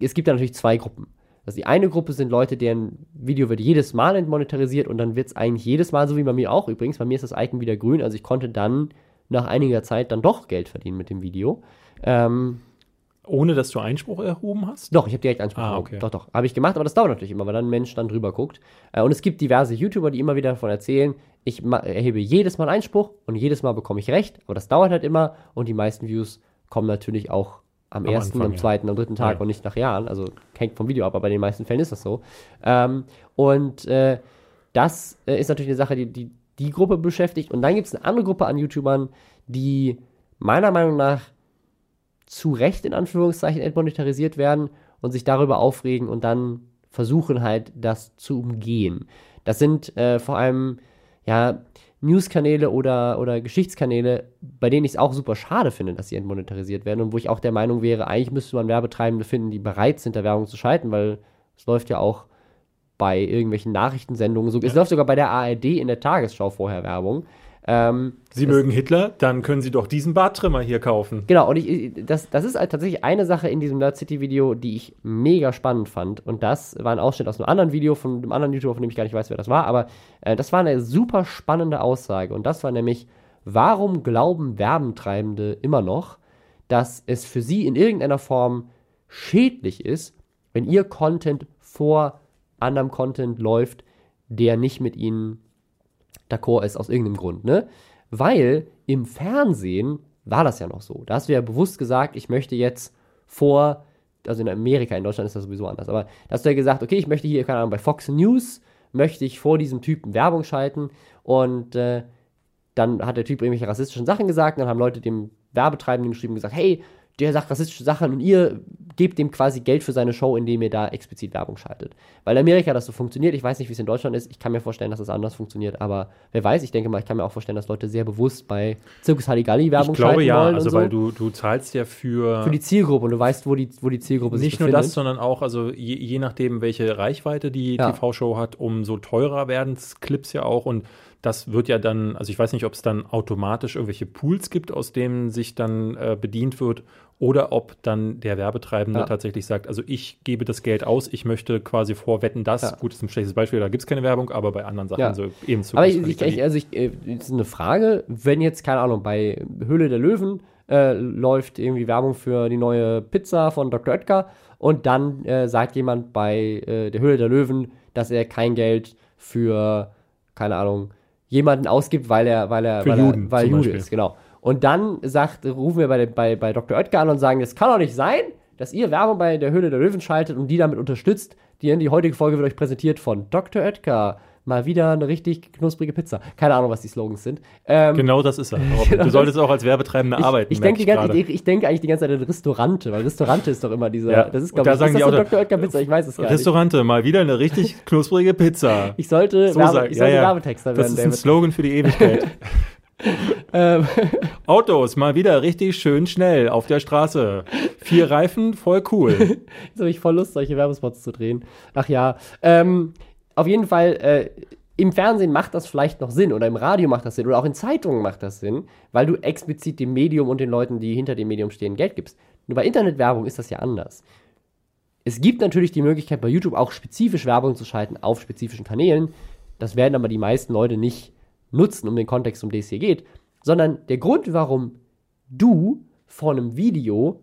Speaker 2: es gibt da natürlich zwei Gruppen. Also die eine Gruppe sind Leute, deren Video wird jedes Mal entmonetarisiert und dann wird es eigentlich jedes Mal, so wie bei mir auch übrigens, bei mir ist das Icon wieder grün, also ich konnte dann nach einiger Zeit dann doch Geld verdienen mit dem Video. Ähm,
Speaker 1: Ohne dass du Einspruch erhoben hast?
Speaker 2: doch, ich habe direkt Anspruch.
Speaker 1: Ah,
Speaker 2: erhoben.
Speaker 1: okay.
Speaker 2: Doch, doch. Habe ich gemacht, aber das dauert natürlich immer, weil dann ein Mensch dann drüber guckt. Äh, und es gibt diverse YouTuber, die immer wieder davon erzählen, ich erhebe jedes Mal Einspruch und jedes Mal bekomme ich recht, aber das dauert halt immer und die meisten Views kommen natürlich auch am,
Speaker 1: Am
Speaker 2: ersten,
Speaker 1: Anfang,
Speaker 2: am
Speaker 1: ja.
Speaker 2: zweiten, am dritten Tag
Speaker 1: Ja.
Speaker 2: und nicht nach Jahren. Also hängt vom Video ab, aber bei den meisten Fällen ist das so. Ähm, und äh, das äh, ist natürlich eine Sache, die die, die Gruppe beschäftigt. Und dann gibt es eine andere Gruppe an YouTubern, die meiner Meinung nach zu Recht in Anführungszeichen entmonetarisiert werden und sich darüber aufregen und dann versuchen halt, das zu umgehen. Das sind äh, vor allem ja News-Kanäle oder, oder Geschichtskanäle, bei denen ich es auch super schade finde, dass sie entmonetarisiert werden und wo ich auch der Meinung wäre, eigentlich müsste man Werbetreibende finden, die bereit sind, der Werbung zu schalten, weil es läuft ja auch bei irgendwelchen Nachrichtensendungen, so, es läuft sogar bei der ARD in der Tagesschau vorher Werbung. Ähm,
Speaker 1: Sie mögen Hitler? Dann können Sie doch diesen Barttrimmer hier kaufen.
Speaker 2: Genau, und ich, das, das ist halt tatsächlich eine Sache in diesem Nerd City Video, die ich mega spannend fand. Und das war ein Ausschnitt aus einem anderen Video von einem anderen YouTuber, von dem ich gar nicht weiß, wer das war. Aber äh, das war eine super spannende Aussage. Und das war nämlich, warum glauben Werbentreibende immer noch, dass es für sie in irgendeiner Form schädlich ist, wenn ihr Content vor anderem Content läuft, der nicht mit ihnen d'accord ist aus irgendeinem Grund, ne? Weil im Fernsehen war das ja noch so. Da hast du ja bewusst gesagt, ich möchte jetzt vor, also in Amerika, in Deutschland ist das sowieso anders, aber da hast du ja gesagt, okay, ich möchte hier, keine Ahnung, bei Fox News möchte ich vor diesem Typen Werbung schalten und äh, dann hat der Typ irgendwelche rassistischen Sachen gesagt und dann haben Leute dem Werbetreibenden geschrieben und gesagt, hey, der sagt rassistische Sachen und ihr gebt dem quasi Geld für seine Show, indem ihr da explizit Werbung schaltet. Weil in Amerika das so funktioniert, ich weiß nicht, wie es in Deutschland ist, ich kann mir vorstellen, dass es anders funktioniert, aber wer weiß, ich denke mal, ich kann mir auch vorstellen, dass Leute sehr bewusst bei Zirkus Halligalli Werbung
Speaker 1: Ich glaube
Speaker 2: schalten
Speaker 1: ja, also
Speaker 2: so.
Speaker 1: weil du, du zahlst ja für,
Speaker 2: für die Zielgruppe und du weißt, wo die, wo die Zielgruppe sich
Speaker 1: nicht nur das, sondern auch, also je, je nachdem, welche Reichweite die
Speaker 2: Ja.
Speaker 1: TV-Show hat, umso teurer werden Clips ja auch und das wird ja dann, also ich weiß nicht, ob es dann automatisch irgendwelche Pools gibt, aus denen sich dann äh, bedient wird oder ob dann der Werbetreibende
Speaker 2: Ja.
Speaker 1: tatsächlich sagt, also ich gebe das Geld aus, ich möchte quasi vorwetten, das,
Speaker 2: Ja.
Speaker 1: gut, ist ein schlechtes Beispiel, da gibt es keine Werbung, aber bei anderen Sachen
Speaker 2: Ja.
Speaker 1: so eben zu
Speaker 2: Aber ich, ich, ich, also ich, äh, ist eine Frage, wenn jetzt, keine Ahnung, bei Höhle der Löwen äh, läuft irgendwie Werbung für die neue Pizza von Dr. Oetker und dann äh, sagt jemand bei äh, der Höhle der Löwen, dass er kein Geld für, keine Ahnung, jemanden ausgibt, weil er, weil er,
Speaker 1: Für
Speaker 2: weil,
Speaker 1: Juden
Speaker 2: er, weil Jude
Speaker 1: Beispiel.
Speaker 2: ist, genau. Und dann sagt, rufen wir bei, bei, bei Dr. Oetker an und sagen, das kann doch nicht sein, dass ihr Werbung bei der Höhle der Löwen schaltet und die damit unterstützt. Die, die heutige Folge wird euch präsentiert von Dr. Oetker. Mal wieder eine richtig knusprige Pizza. Keine Ahnung, was die Slogans sind. Ähm,
Speaker 1: Genau das ist er. Robin. [LAUGHS] Du solltest auch als Werbetreibender arbeiten.
Speaker 2: ich, ich,
Speaker 1: merke
Speaker 2: denke ganze,
Speaker 1: gerade.
Speaker 2: ich, ich denke eigentlich die ganze Zeit an Restaurante, weil Restaurante ist doch immer dieser,
Speaker 1: Ja,
Speaker 2: das ist glaube
Speaker 1: da
Speaker 2: ich,
Speaker 1: sagen
Speaker 2: ist
Speaker 1: die
Speaker 2: das so
Speaker 1: auch-
Speaker 2: Dr. Oetker Pizza, ich weiß es gar nicht.
Speaker 1: Restaurante, mal wieder eine richtig [LAUGHS] knusprige Pizza.
Speaker 2: Ich sollte,
Speaker 1: So
Speaker 2: Werbe, ich sollte
Speaker 1: ja, ja.
Speaker 2: Werbetexter
Speaker 1: Das
Speaker 2: werden,
Speaker 1: ist ein
Speaker 2: David.
Speaker 1: Slogan für die Ewigkeit. [LAUGHS]
Speaker 2: Ähm,
Speaker 1: Autos, mal wieder richtig schön schnell auf der Straße. Vier Reifen, voll cool.
Speaker 2: Jetzt habe ich voll Lust, solche Werbespots zu drehen. Ach ja. Ähm, auf jeden Fall, äh, im Fernsehen macht das vielleicht noch Sinn oder im Radio macht das Sinn oder auch in Zeitungen macht das Sinn, weil du explizit dem Medium und den Leuten, die hinter dem Medium stehen, Geld gibst. Nur bei Internetwerbung ist das ja anders. Es gibt natürlich die Möglichkeit, bei YouTube auch spezifisch Werbung zu schalten auf spezifischen Kanälen. Das werden aber die meisten Leute nicht nutzen, um den Kontext, um den es hier geht. Sondern der Grund, warum du vor einem Video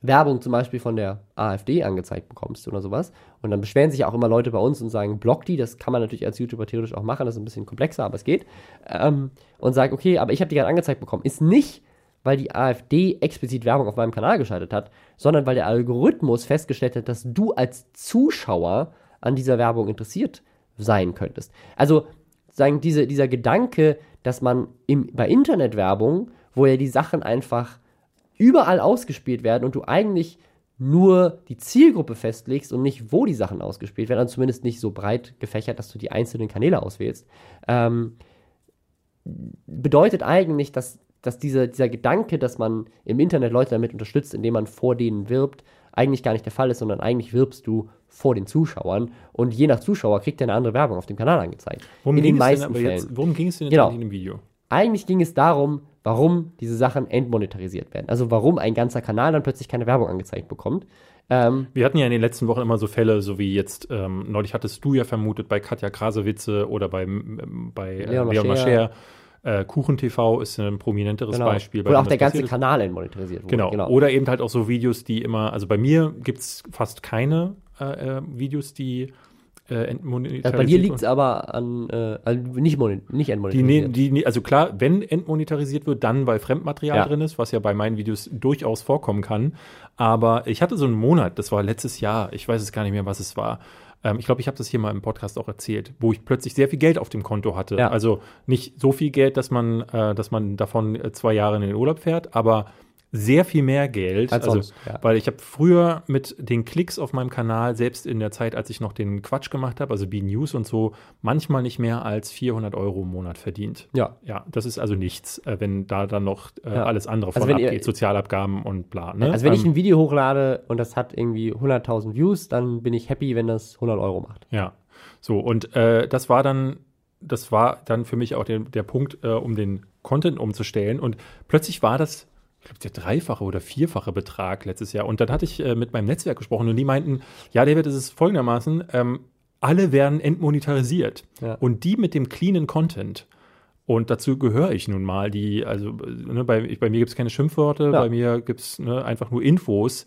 Speaker 2: Werbung zum Beispiel von der AfD angezeigt bekommst oder sowas. Und dann beschweren sich auch immer Leute bei uns und sagen, block die, das kann man natürlich als YouTuber theoretisch auch machen, das ist ein bisschen komplexer, aber es geht. Ähm, und sagen, okay, aber ich habe die gerade angezeigt bekommen. Ist nicht, weil die AfD explizit Werbung auf meinem Kanal geschaltet hat, sondern weil der Algorithmus festgestellt hat, dass du als Zuschauer an dieser Werbung interessiert sein könntest. Also sagen diese, dieser Gedanke, dass man im, bei Internetwerbung, wo ja die Sachen einfach überall ausgespielt werden und du eigentlich nur die Zielgruppe festlegst und nicht, wo die Sachen ausgespielt werden, also zumindest nicht so breit gefächert, dass du die einzelnen Kanäle auswählst, ähm, bedeutet eigentlich, dass, dass dieser, dieser Gedanke, dass man im Internet Leute damit unterstützt, indem man vor denen wirbt, eigentlich gar nicht der Fall ist, sondern eigentlich wirbst du vor den Zuschauern und je nach Zuschauer kriegt er eine andere Werbung auf dem Kanal angezeigt.
Speaker 1: Worum
Speaker 2: in
Speaker 1: ging
Speaker 2: den
Speaker 1: es denn
Speaker 2: meisten Fällen.
Speaker 1: jetzt, worum ging es denn jetzt
Speaker 2: Genau.
Speaker 1: in dem Video?
Speaker 2: Eigentlich ging es darum, warum diese Sachen entmonetarisiert werden. Also warum ein ganzer Kanal dann plötzlich keine Werbung angezeigt bekommt. Ähm,
Speaker 1: Wir hatten ja in den letzten Wochen immer so Fälle, so wie jetzt, ähm, neulich hattest du ja vermutet bei Katja Krasowitze oder bei, ähm, bei äh,
Speaker 2: Leon
Speaker 1: Leon
Speaker 2: Mascher.
Speaker 1: Äh, Kuchen TV ist ein prominenteres
Speaker 2: genau.
Speaker 1: Beispiel. bei
Speaker 2: Oder auch der ganze. Kanal entmonetarisiert wurde.
Speaker 1: Genau. Oder eben halt auch so Videos, die immer, also bei mir gibt es fast keine äh, äh, Videos, die äh, entmonetarisiert
Speaker 2: bei dir liegt es aber an, äh, also nicht, nicht
Speaker 1: Die,
Speaker 2: entmonetarisiert.
Speaker 1: ne, die, ne- also klar, wenn entmonetarisiert wird, dann weil Fremdmaterial
Speaker 2: Ja.
Speaker 1: drin ist, was ja bei meinen Videos durchaus vorkommen kann. Aber ich hatte so einen Monat, das war letztes Jahr, ich weiß es gar nicht mehr, was es war. Ähm, ich glaube, ich habe das hier mal im Podcast auch erzählt, wo ich plötzlich sehr viel Geld auf dem Konto hatte.
Speaker 2: Ja.
Speaker 1: Also nicht so viel Geld, dass man, äh, dass man davon äh, zwei Jahre in den Urlaub fährt, aber sehr viel mehr Geld.
Speaker 2: Als
Speaker 1: also,
Speaker 2: sonst, ja.
Speaker 1: Weil ich habe früher mit den Klicks auf meinem Kanal, selbst in der Zeit, als ich noch den Quatsch gemacht habe, also B-News und so, manchmal nicht mehr als 400 Euro im Monat verdient.
Speaker 2: ja.
Speaker 1: Ja, das ist also nichts, äh, wenn da dann noch äh,
Speaker 2: Ja.
Speaker 1: alles andere
Speaker 2: Also
Speaker 1: von
Speaker 2: ihr-
Speaker 1: abgeht, Sozialabgaben und bla. Ne?
Speaker 2: Also wenn ich
Speaker 1: Ähm,
Speaker 2: ein Video hochlade und das hat irgendwie 100.000 Views, dann bin ich happy, wenn das 100 Euro macht.
Speaker 1: Ja, so und äh, das war dann, das war dann für mich auch der, der Punkt, äh, um den Content umzustellen und plötzlich war das, ich glaube, der dreifache oder vierfache Betrag letztes Jahr und dann hatte ich äh, mit meinem Netzwerk gesprochen und die meinten, ja, David, es ist folgendermaßen, ähm, alle werden entmonetarisiert
Speaker 2: Ja.
Speaker 1: und die mit dem cleanen Content. Und dazu gehöre ich nun mal, die, also äh, ne, bei, bei mir gibt es keine Schimpfwörter,
Speaker 2: Ja.
Speaker 1: bei mir gibt es ne, einfach nur Infos.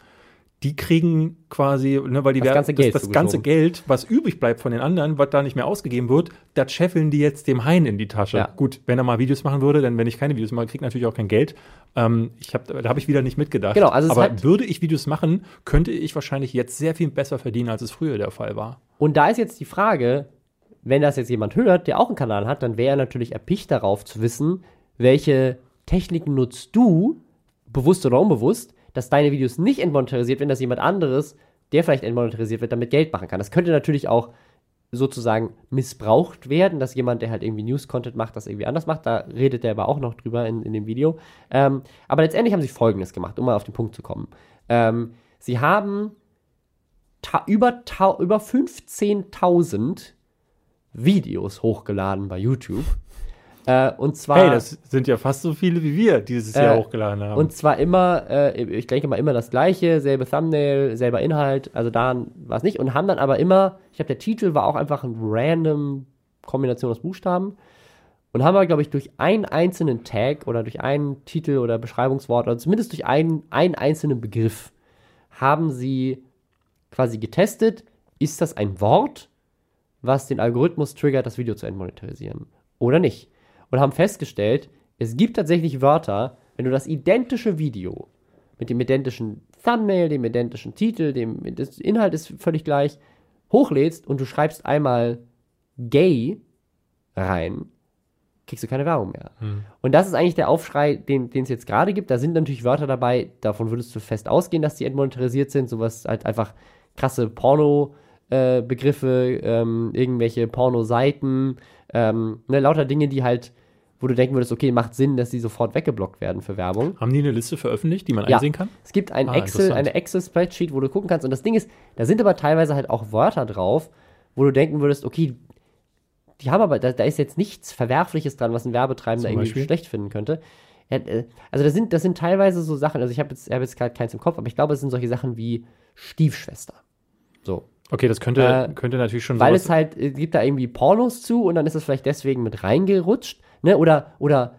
Speaker 1: Die kriegen quasi, ne, weil die
Speaker 2: Das
Speaker 1: werden-
Speaker 2: ganze Geld
Speaker 1: das, das ganze. Geld, was übrig bleibt von den anderen, was da nicht mehr ausgegeben wird, das scheffeln die jetzt dem Hein in die Tasche.
Speaker 2: Ja.
Speaker 1: Gut, wenn er mal Videos machen würde, dann wenn ich keine Videos mache, kriege ich natürlich auch kein Geld. Ähm, ich hab, da habe ich wieder nicht mitgedacht.
Speaker 2: Genau, also
Speaker 1: Aber würde ich Videos machen, könnte ich wahrscheinlich jetzt sehr viel besser verdienen, als es früher der Fall war.
Speaker 2: Und da ist jetzt die Frage, wenn das jetzt jemand hört, der auch einen Kanal hat, dann wäre er natürlich erpicht darauf zu wissen, welche Techniken nutzt du, bewusst oder unbewusst, dass deine Videos nicht entmonetarisiert werden, dass jemand anderes, der vielleicht entmonetarisiert wird, damit Geld machen kann. Das könnte natürlich auch sozusagen missbraucht werden, dass jemand, der halt irgendwie News-Content macht, das irgendwie anders macht. Da redet er aber auch noch drüber in, in dem Video. Ähm, aber letztendlich haben sie Folgendes gemacht, um mal auf den Punkt zu kommen. Ähm, sie haben über, über 15.000 Videos hochgeladen bei YouTube. Äh, und zwar
Speaker 1: Hey, das sind ja fast so viele, wie wir dieses Jahr
Speaker 2: Äh,
Speaker 1: hochgeladen haben.
Speaker 2: und zwar immer, äh, ich denke mal immer das gleiche, selbe Thumbnail, selber Inhalt, also da war es nicht. Und haben dann aber immer, ich glaube, der Titel war auch einfach eine random Kombination aus Buchstaben. Und haben aber, glaube ich, durch einen einzelnen Tag oder durch einen Titel oder Beschreibungswort oder zumindest durch einen, einen einzelnen Begriff haben sie quasi getestet, ist das ein Wort, was den Algorithmus triggert, das Video zu entmonetarisieren oder nicht. Und haben festgestellt, es gibt tatsächlich Wörter, wenn du das identische Video mit dem identischen Thumbnail, dem identischen Titel, dem Inhalt ist völlig gleich, hochlädst und du schreibst einmal gay rein, kriegst du keine Werbung mehr. Und das ist eigentlich der Aufschrei, den es jetzt gerade gibt. Da sind natürlich Wörter dabei, davon würdest du fest ausgehen, dass die entmonetarisiert sind. Sowas halt einfach krasse Porno-Begriffe, ähm, irgendwelche Porno-Seiten, ähm, ne, lauter Dinge, die halt, wo du denken würdest, okay, macht Sinn, dass die sofort weggeblockt werden für Werbung.
Speaker 1: haben die eine Liste veröffentlicht, die man
Speaker 2: Ja.
Speaker 1: einsehen kann?
Speaker 2: Es gibt ein
Speaker 1: Ah,
Speaker 2: Excel, eine Excel-Spreadsheet, wo du gucken kannst. Und das Ding ist, da sind aber teilweise halt auch Wörter drauf, wo du denken würdest, okay, die haben aber, da, da ist jetzt nichts Verwerfliches dran, was ein Werbetreibender
Speaker 1: Zum
Speaker 2: irgendwie
Speaker 1: Beispiel?
Speaker 2: schlecht finden könnte. Äh, also das sind, das sind teilweise so Sachen, also ich habe jetzt, hab jetzt gerade keins im Kopf, aber ich glaube, es sind solche Sachen wie Stiefschwester. So.
Speaker 1: Okay, das könnte,
Speaker 2: Äh,
Speaker 1: könnte natürlich schon
Speaker 2: Weil
Speaker 1: sowas-
Speaker 2: es halt, äh, gibt da irgendwie Pornos zu und dann ist es vielleicht deswegen mit reingerutscht, ne? Oder, oder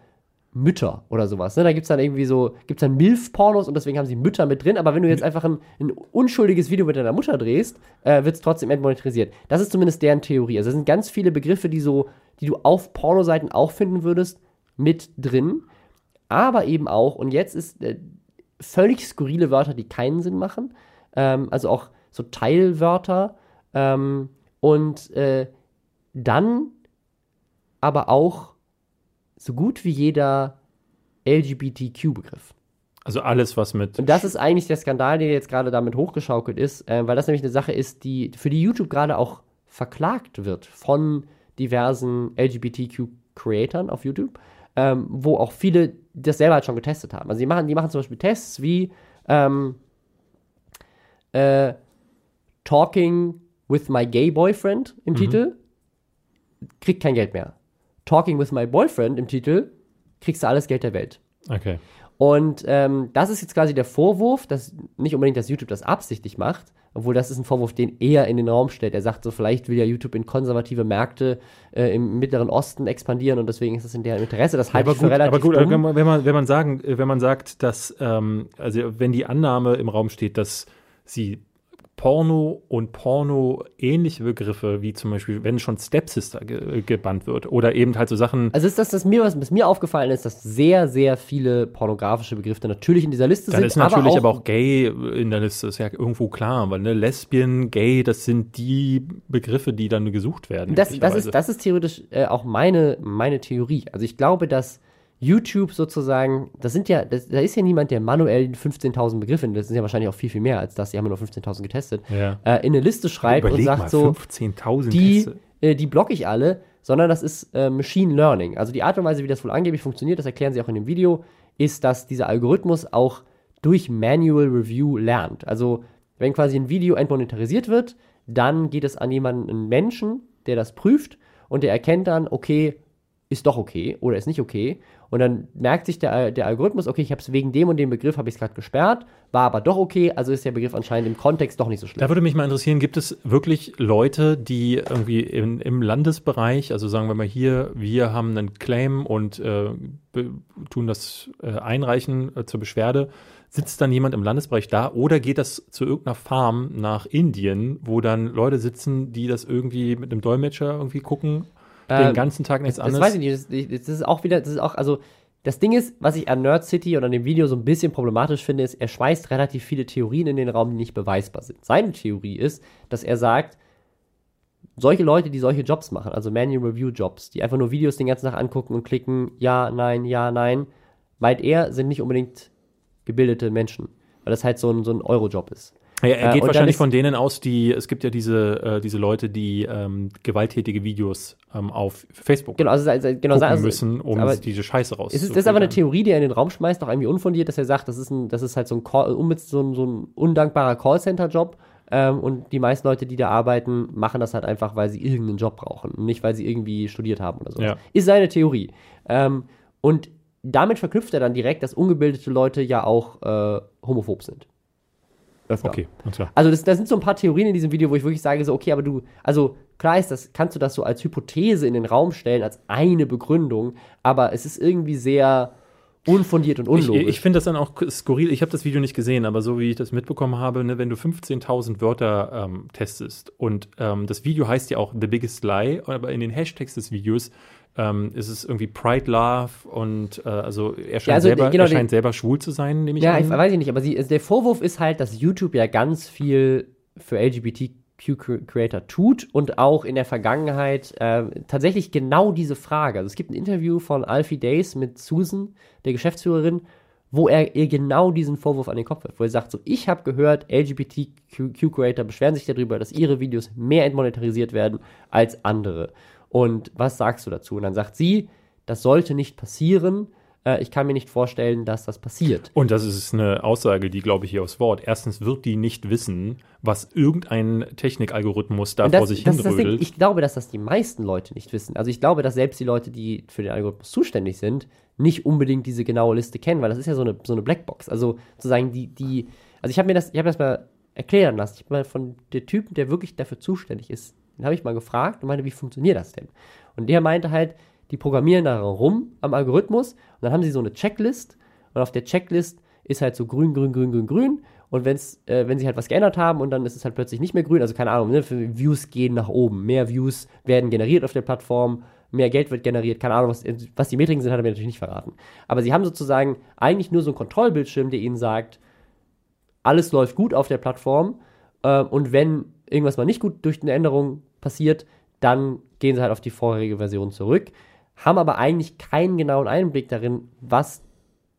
Speaker 2: Mütter oder sowas, ne? Da gibt's dann irgendwie so, gibt's dann Milf-Pornos und deswegen haben sie Mütter mit drin, aber wenn du jetzt einfach ein, ein unschuldiges Video mit deiner Mutter drehst, äh, wird's trotzdem entmonetarisiert. Das ist zumindest deren Theorie. Also es sind ganz viele Begriffe, die so, die du auf Pornoseiten auch finden würdest, mit drin. Aber eben auch, und jetzt ist äh, völlig skurrile Wörter, die keinen Sinn machen. Ähm, also auch so Teilwörter. Ähm, und äh, dann aber auch so gut wie jeder LGBTQ-Begriff.
Speaker 1: Also alles, was mit.
Speaker 2: Und das ist eigentlich der Skandal, der jetzt gerade damit hochgeschaukelt ist, äh, weil das nämlich eine Sache ist, die für die YouTube gerade auch verklagt wird von diversen LGBTQ-Creatern auf YouTube, ähm, wo auch viele das selber halt schon getestet haben. Also die machen, die machen zum Beispiel Tests wie ähm, äh, Talking with my gay boyfriend im Titel, kriegt kein Geld mehr. Talking with my boyfriend im Titel, kriegst du alles Geld der Welt.
Speaker 1: Okay.
Speaker 2: Und ähm, das ist jetzt quasi der Vorwurf, dass nicht unbedingt, dass YouTube das absichtlich macht, obwohl das ist ein Vorwurf, den er in den Raum stellt. Er sagt so, vielleicht will ja YouTube in konservative Märkte äh, im Mittleren Osten expandieren und deswegen ist es in deren Interesse. Das halte
Speaker 1: aber
Speaker 2: ich für
Speaker 1: gut,
Speaker 2: relativ
Speaker 1: aber gut,
Speaker 2: dumm.
Speaker 1: wenn man, wenn man, wenn man sagen, äh, wenn man sagt, dass, ähm, also wenn die Annahme im Raum steht, dass sie Porno und Porno ähnliche Begriffe, wie zum Beispiel, wenn schon Stepsister ge gebannt wird oder eben halt so Sachen,
Speaker 2: Also ist das, das mir, was, was mir aufgefallen ist, dass sehr, sehr viele pornografische Begriffe natürlich in dieser Liste
Speaker 1: dann
Speaker 2: sind.
Speaker 1: ist natürlich aber auch, gay in der Liste, ist ja irgendwo klar, weil ne, Lesbien, Gay, das sind die Begriffe, die dann gesucht werden.
Speaker 2: Das, das, ist, das ist theoretisch äh, auch meine, meine Theorie. Also ich glaube, dass YouTube sozusagen, das sind ja, das, da ist ja niemand, der manuell 15.000 Begriffe, das sind ja wahrscheinlich auch viel, viel mehr als das, die haben ja nur 15.000 getestet,
Speaker 1: Ja.
Speaker 2: äh, in eine Liste schreibt und sagt
Speaker 1: mal,
Speaker 2: so,
Speaker 1: 15.000
Speaker 2: die, äh, die blocke ich alle, sondern das ist äh, Machine Learning. Also die Art und Weise, wie das wohl angeblich funktioniert, das erklären sie auch in dem Video, ist, dass dieser Algorithmus auch durch Manual Review lernt. Also wenn quasi ein Video entmonetarisiert wird, dann geht es an jemanden, einen Menschen, der das prüft und der erkennt dann, okay, ist doch okay oder ist nicht okay. Und dann merkt sich der, der Algorithmus, okay, ich habe es wegen dem und dem Begriff, habe ich es gerade gesperrt, war aber doch okay, also ist der Begriff anscheinend im Kontext doch nicht so schlimm.
Speaker 1: Da würde mich mal interessieren, gibt es wirklich Leute, die irgendwie in, im Landesbereich, also sagen wir mal hier, wir haben einen Claim und äh, tun das äh, einreichen äh, zur Beschwerde, sitzt dann jemand im Landesbereich da oder geht das zu irgendeiner Farm nach Indien, wo dann Leute sitzen, die das irgendwie mit einem Dolmetscher irgendwie gucken, den
Speaker 2: Ähm,
Speaker 1: ganzen Tag nichts
Speaker 2: Das
Speaker 1: anderes?
Speaker 2: weiß ich nicht. Das, das ist auch wieder, das ist auch, also das Ding ist, was ich an Nerd City und an dem Video so ein bisschen problematisch finde, ist, er schmeißt relativ viele Theorien in den Raum, die nicht beweisbar sind. Seine Theorie ist, dass er sagt, solche Leute, die solche Jobs machen, also Manual Review Jobs, die einfach nur Videos den ganzen Tag angucken und klicken, ja, nein, ja, nein, meint er, sind nicht unbedingt gebildete Menschen, weil das halt so ein, so ein Euro-Job ist.
Speaker 1: Ja, er
Speaker 2: Äh,
Speaker 1: geht
Speaker 2: dann
Speaker 1: wahrscheinlich von denen aus, die, es gibt ja diese, äh, diese Leute, die ähm, gewalttätige Videos ähm, auf Facebook
Speaker 2: Genau, also, also genau,
Speaker 1: gucken
Speaker 2: also,
Speaker 1: müssen, um
Speaker 2: aber-
Speaker 1: diese Scheiße raus.
Speaker 2: Es ist, das ist aber eine Theorie, die er in den Raum schmeißt, auch irgendwie unfundiert, dass er sagt, das ist, ein, das ist halt so ein, Call, so ein, so ein undankbarer Callcenter-Job. Ähm, und die meisten Leute, die da arbeiten, machen das halt einfach, weil sie irgendeinen Job brauchen und nicht, weil sie irgendwie studiert haben oder so.
Speaker 1: Ja.
Speaker 2: Ist seine Theorie. Ähm, und damit verknüpft er dann direkt, dass ungebildete Leute ja auch äh, homophob sind. Öfter.
Speaker 1: Okay, und klar.
Speaker 2: Also das, das sind so ein paar Theorien in diesem Video, wo ich wirklich sage, so, okay, aber du, also klar ist das, kannst du das so als Hypothese in den Raum stellen, als eine Begründung, aber es ist irgendwie sehr unfundiert und
Speaker 1: Ich,
Speaker 2: unlogisch.
Speaker 1: ich finde das dann auch skurril. Ich habe das Video nicht gesehen, aber so wie ich das mitbekommen habe, ne, wenn du 15.000 Wörter ähm, testest und ähm, das Video heißt ja auch The Biggest Lie, aber in den Hashtags des Videos ähm, ist es irgendwie Pride Love und äh, also er scheint,
Speaker 2: also,
Speaker 1: selber,
Speaker 2: genau,
Speaker 1: er
Speaker 2: den-
Speaker 1: scheint selber schwul zu sein, nehme ich
Speaker 2: ja,
Speaker 1: an.
Speaker 2: ich weiß ich nicht, aber sie, also der Vorwurf ist halt, dass YouTube ja ganz viel für LGBTQ-Creator tut und auch in der Vergangenheit äh, tatsächlich genau diese Frage. Also es gibt ein Interview von Alfie Days mit Susan, der Geschäftsführerin, wo er ihr genau diesen Vorwurf an den Kopf wirft, wo er sagt, so, ich habe gehört, LGBTQ-Creator beschweren sich darüber, dass ihre Videos mehr entmonetarisiert werden als andere. Und was sagst du dazu? Und dann sagt sie, das sollte nicht passieren. Äh, ich kann mir nicht vorstellen, dass das passiert.
Speaker 1: Und das ist eine Aussage, die glaube ich hier aufs Wort. Erstens wird die nicht wissen, was irgendein Technikalgorithmus da
Speaker 2: Und
Speaker 1: vor
Speaker 2: das,
Speaker 1: sich
Speaker 2: das ist das. Ich glaube, dass das die meisten Leute nicht wissen. Also ich glaube, dass selbst die Leute, die für den Algorithmus zuständig sind, nicht unbedingt diese genaue Liste kennen, weil das ist ja so eine, so eine Blackbox. Also sozusagen die, die, also ich habe mir das, ich habe das mal erklären lassen. Ich habe mal von der Typen, der wirklich dafür zuständig ist, den habe ich mal gefragt und meinte, wie funktioniert das denn? Und der meinte halt, die programmieren da rum am Algorithmus und dann haben sie so eine Checklist und auf der Checklist ist halt so grün, grün, grün, grün, grün und wenn's, äh, wenn sie halt was geändert haben und dann ist es halt plötzlich nicht mehr grün, also keine Ahnung, ne, Views gehen nach oben, mehr Views werden generiert auf der Plattform, mehr Geld wird generiert, keine Ahnung, was, was die Metriken sind, hat er mir natürlich nicht verraten. Aber sie haben sozusagen eigentlich nur so einen Kontrollbildschirm, der ihnen sagt, alles läuft gut auf der Plattform äh, und wenn irgendwas mal nicht gut durch eine Änderung passiert, dann gehen sie halt auf die vorherige Version zurück, haben aber eigentlich keinen genauen Einblick darin, was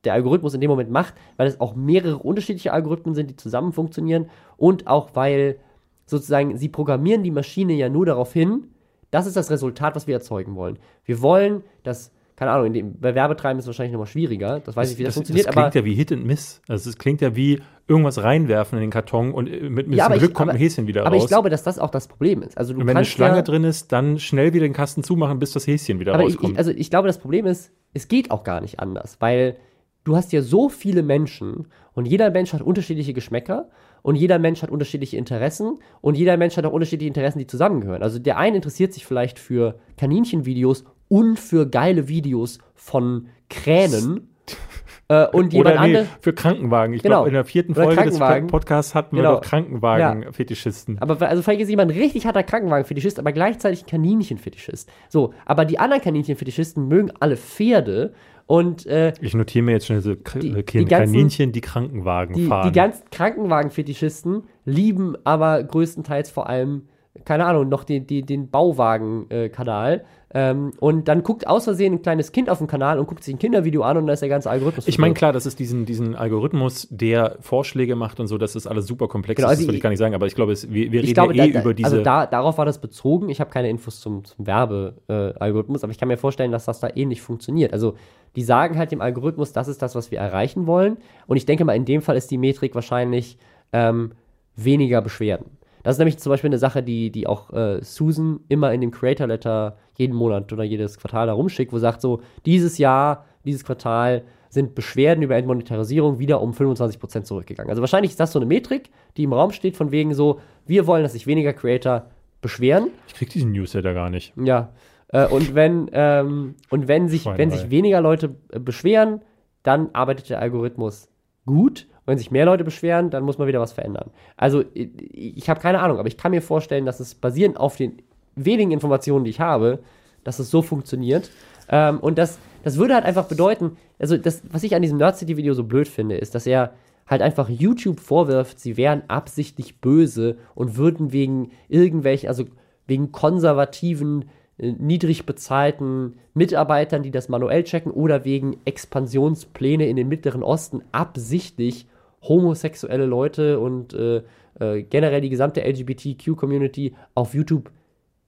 Speaker 2: der Algorithmus in dem Moment macht, weil es auch mehrere unterschiedliche Algorithmen sind, die zusammen funktionieren und auch weil sozusagen sie programmieren die Maschine ja nur darauf hin, das ist das Resultat, was wir erzeugen wollen. Wir wollen, dass keine Ahnung, in dem, bei Werbetreiben ist es wahrscheinlich nochmal schwieriger. Das weiß ich, wie das, das funktioniert.
Speaker 1: Das klingt aber, ja wie Hit and Miss. Also es klingt ja wie irgendwas reinwerfen in den Karton und äh, mit ein
Speaker 2: ja,
Speaker 1: Glück
Speaker 2: ich,
Speaker 1: kommt
Speaker 2: aber,
Speaker 1: ein Häschen wieder raus.
Speaker 2: Aber ich glaube, dass das auch das Problem ist. Also du
Speaker 1: und wenn
Speaker 2: eine
Speaker 1: Schlange
Speaker 2: ja,
Speaker 1: drin ist, dann schnell wieder den Kasten zumachen, bis das Häschen wieder
Speaker 2: aber
Speaker 1: rauskommt.
Speaker 2: Ich, also ich glaube, das Problem ist, es geht auch gar nicht anders, weil du hast ja so viele Menschen und jeder Mensch hat unterschiedliche Geschmäcker und jeder Mensch hat unterschiedliche Interessen und jeder Mensch hat auch unterschiedliche Interessen, die zusammengehören. Also der eine interessiert sich vielleicht für Kaninchenvideos und für geile Videos von Kränen. [LAUGHS]
Speaker 1: Äh, und jemand nee, andere. Für Krankenwagen. Ich
Speaker 2: genau.
Speaker 1: glaube, in der vierten Folge des Podcasts hatten wir genau. doch Krankenwagen-Fetischisten.
Speaker 2: Ja. Aber also vielleicht ist jemand richtig harter Krankenwagen-Fetischist, aber gleichzeitig ein Kaninchen-Fetischist. So, aber die anderen Kaninchen-Fetischisten mögen alle Pferde und äh,
Speaker 1: ich notiere mir jetzt schon diese K die, die ganzen, Kaninchen, die Krankenwagen
Speaker 2: die,
Speaker 1: fahren.
Speaker 2: Die ganzen Krankenwagen-Fetischisten lieben aber größtenteils vor allem, keine Ahnung, noch den, den, den Bauwagen-Kanal. Äh, ähm, und dann guckt aus Versehen ein kleines Kind auf dem Kanal und guckt sich ein Kindervideo an und da ist der ganze Algorithmus.
Speaker 1: Ich meine, klar, das ist diesen, diesen Algorithmus, der Vorschläge macht und so, das ist alles super komplex.
Speaker 2: Genau, also
Speaker 1: das will ich gar nicht sagen, aber ich glaube, es, wir, wir reden
Speaker 2: glaube,
Speaker 1: ja eh
Speaker 2: da,
Speaker 1: über diese.
Speaker 2: Also da, darauf war das bezogen. Ich habe keine Infos zum, zum Werbealgorithmus, äh, aber ich kann mir vorstellen, dass das da ähnlich funktioniert. Also die sagen halt dem Algorithmus, das ist das, was wir erreichen wollen. Und ich denke mal, in dem Fall ist die Metrik wahrscheinlich ähm, weniger Beschwerden. Das ist nämlich zum Beispiel eine Sache, die, die auch äh, Susan immer in dem Creator Letter jeden Monat oder jedes Quartal da rumschickt, wo sagt so, dieses Jahr, dieses Quartal sind Beschwerden über Entmonetarisierung wieder um 25% zurückgegangen. Also wahrscheinlich ist das so eine Metrik, die im Raum steht, von wegen so, wir wollen, dass sich weniger Creator beschweren.
Speaker 1: Ich krieg diesen Newsletter gar nicht.
Speaker 2: Ja. Äh, und wenn, ähm, und wenn sich, wenn sich weniger Leute äh, beschweren, dann arbeitet der Algorithmus gut wenn sich mehr Leute beschweren, dann muss man wieder was verändern. Also ich, ich habe keine Ahnung, aber ich kann mir vorstellen, dass es basierend auf den wenigen Informationen, die ich habe, dass es so funktioniert. Ähm, und das, das würde halt einfach bedeuten, also das, was ich an diesem Nerd City Video so blöd finde, ist, dass er halt einfach YouTube vorwirft, sie wären absichtlich böse und würden wegen irgendwelchen, also wegen konservativen äh, niedrig bezahlten Mitarbeitern, die das manuell checken oder wegen Expansionspläne in den Mittleren Osten absichtlich homosexuelle Leute und äh, äh, generell die gesamte LGBTQ-Community auf YouTube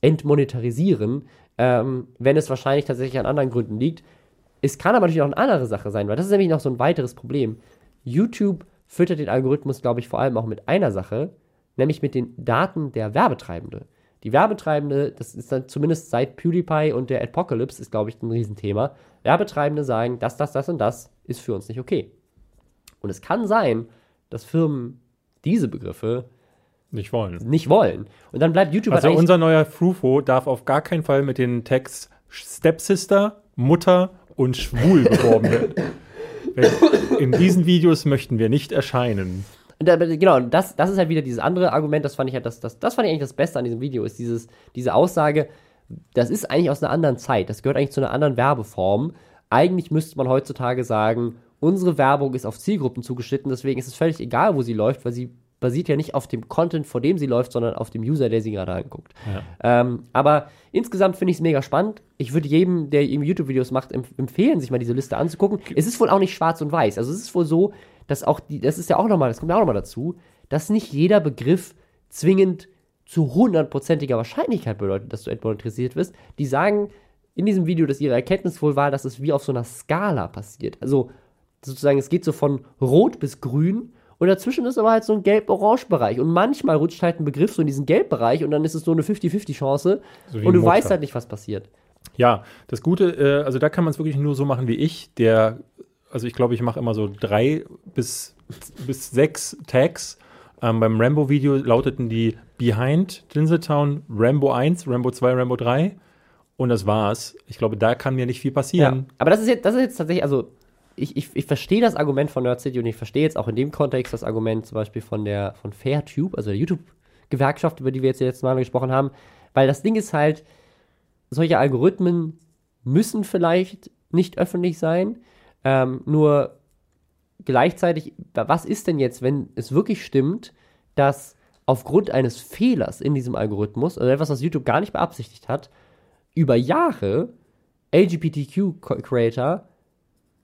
Speaker 2: entmonetarisieren, ähm, wenn es wahrscheinlich tatsächlich an anderen Gründen liegt. Es kann aber natürlich auch eine andere Sache sein, weil das ist nämlich noch so ein weiteres Problem. YouTube füttert den Algorithmus, glaube ich, vor allem auch mit einer Sache, nämlich mit den Daten der Werbetreibende. Die Werbetreibende, das ist dann zumindest seit PewDiePie und der Apocalypse, ist, glaube ich, ein Riesenthema. Werbetreibende sagen, das, das, das und das ist für uns nicht okay. Und es kann sein, dass Firmen diese Begriffe
Speaker 1: nicht wollen.
Speaker 2: Nicht wollen. Und dann bleibt YouTube
Speaker 1: Also unser neuer Frufo darf auf gar keinen Fall mit den Text Stepsister, Mutter und schwul beworben werden. In diesen Videos möchten wir nicht erscheinen.
Speaker 2: Da, genau, das, das ist halt wieder dieses andere Argument, das fand ich halt, das, das, das fand ich eigentlich das Beste an diesem Video, ist dieses, diese Aussage, das ist eigentlich aus einer anderen Zeit, das gehört eigentlich zu einer anderen Werbeform. Eigentlich müsste man heutzutage sagen, unsere Werbung ist auf Zielgruppen zugeschnitten, deswegen ist es völlig egal, wo sie läuft, weil sie basiert ja nicht auf dem Content, vor dem sie läuft, sondern auf dem User, der sie gerade anguckt. Ja. Ähm, aber insgesamt finde ich es mega spannend. Ich würde jedem, der eben YouTube-Videos macht, empf empfehlen, sich mal diese Liste anzugucken. Es ist wohl auch nicht schwarz und weiß. Also es ist wohl so, dass auch die, das ist ja auch nochmal, das kommt ja auch nochmal dazu, dass nicht jeder Begriff zwingend zu hundertprozentiger Wahrscheinlichkeit bedeutet, dass du entmonetarisiert wirst. Die sagen in diesem Video, dass ihre Erkenntnis wohl war, dass es wie auf so einer Skala passiert. Also sozusagen, es geht so von rot bis grün und dazwischen ist aber halt so ein gelb-orange-Bereich. Und manchmal rutscht halt ein Begriff so in diesen Gelb-Bereich und dann ist es so eine 50-50-Chance so und du weißt halt nicht, was passiert.
Speaker 1: Ja, das Gute, äh, also da kann man es wirklich nur so machen wie ich, der, also ich glaube, ich mache immer so drei bis, bis sechs Tags. Ähm, beim Rambo-Video lauteten die Behind Tinseltown, Rambo 1, Rambo 2, Rambo 3. Und das war's. Ich glaube, da kann mir nicht viel passieren.
Speaker 2: Ja, aber das ist jetzt, das ist jetzt tatsächlich, also ich, ich, ich verstehe das Argument von Nerd City und ich verstehe jetzt auch in dem Kontext das Argument zum Beispiel von der von Fairtube, also der YouTube-Gewerkschaft, über die wir jetzt letztes Mal gesprochen haben, weil das Ding ist halt, solche Algorithmen müssen vielleicht nicht öffentlich sein, ähm, nur gleichzeitig, was ist denn jetzt, wenn es wirklich stimmt, dass aufgrund eines Fehlers in diesem Algorithmus, also etwas, was YouTube gar nicht beabsichtigt hat, über Jahre LGBTQ-Creator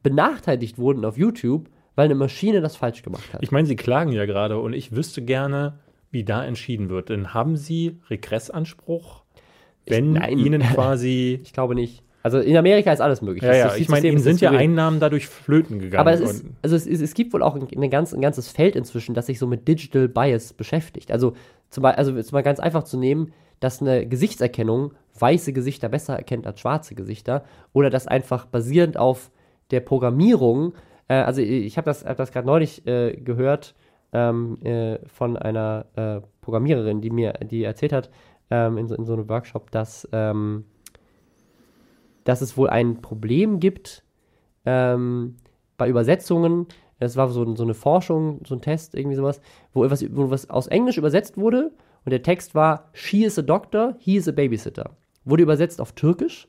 Speaker 2: benachteiligt wurden auf YouTube, weil eine Maschine das falsch gemacht hat.
Speaker 1: Ich meine, Sie klagen ja gerade und ich wüsste gerne, wie da entschieden wird. Denn haben Sie Regressanspruch, wenn
Speaker 2: nein.
Speaker 1: Ihnen quasi. [LAUGHS]
Speaker 2: Ich glaube nicht. Also in Amerika ist alles möglich.
Speaker 1: ja, ja, ich meine, Ihnen sind ja
Speaker 2: souverän.
Speaker 1: Einnahmen dadurch flöten gegangen.
Speaker 2: Aber es, ist, also es, ist, es gibt wohl auch ein, eine ganz, ein ganzes Feld inzwischen, das sich so mit Digital Bias beschäftigt. Also zum Beispiel, also jetzt mal ganz einfach zu nehmen, dass eine Gesichtserkennung weiße Gesichter besser erkennt als schwarze Gesichter oder dass einfach basierend auf der Programmierung, äh, also ich habe das, hab das gerade neulich äh, gehört ähm, äh, von einer äh, Programmiererin, die mir, die erzählt hat ähm, in, so, in so einem Workshop, dass ähm, dass es wohl ein Problem gibt ähm, bei Übersetzungen. Es war so, so eine Forschung, so ein Test, irgendwie sowas, wo etwas, wo was aus Englisch übersetzt wurde und der Text war She is a doctor, he is a babysitter. Wurde übersetzt auf Türkisch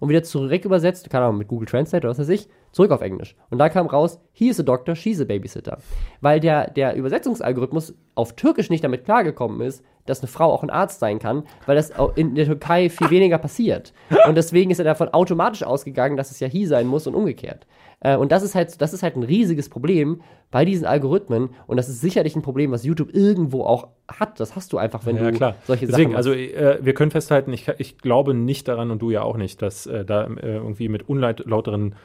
Speaker 2: und wieder zurück übersetzt, keine Ahnung, mit Google Translate oder was weiß ich, zurück auf Englisch. Und da kam raus, he is a doctor, she's a babysitter. Weil der, der Übersetzungsalgorithmus auf Türkisch nicht damit klargekommen ist, dass eine Frau auch ein Arzt sein kann, weil das in der Türkei viel weniger passiert. Und deswegen ist er davon automatisch ausgegangen, dass es ja he sein muss und umgekehrt. Äh, Und das ist halt, das ist halt ein riesiges Problem bei diesen Algorithmen. Und das ist sicherlich ein Problem, was YouTube irgendwo auch hat. Das hast du einfach, wenn
Speaker 1: ja,
Speaker 2: du
Speaker 1: klar.
Speaker 2: solche
Speaker 1: Deswegen,
Speaker 2: Sachen
Speaker 1: also äh, wir können festhalten, ich, ich glaube nicht daran und du ja auch nicht, dass äh, da äh, irgendwie mit unlauteren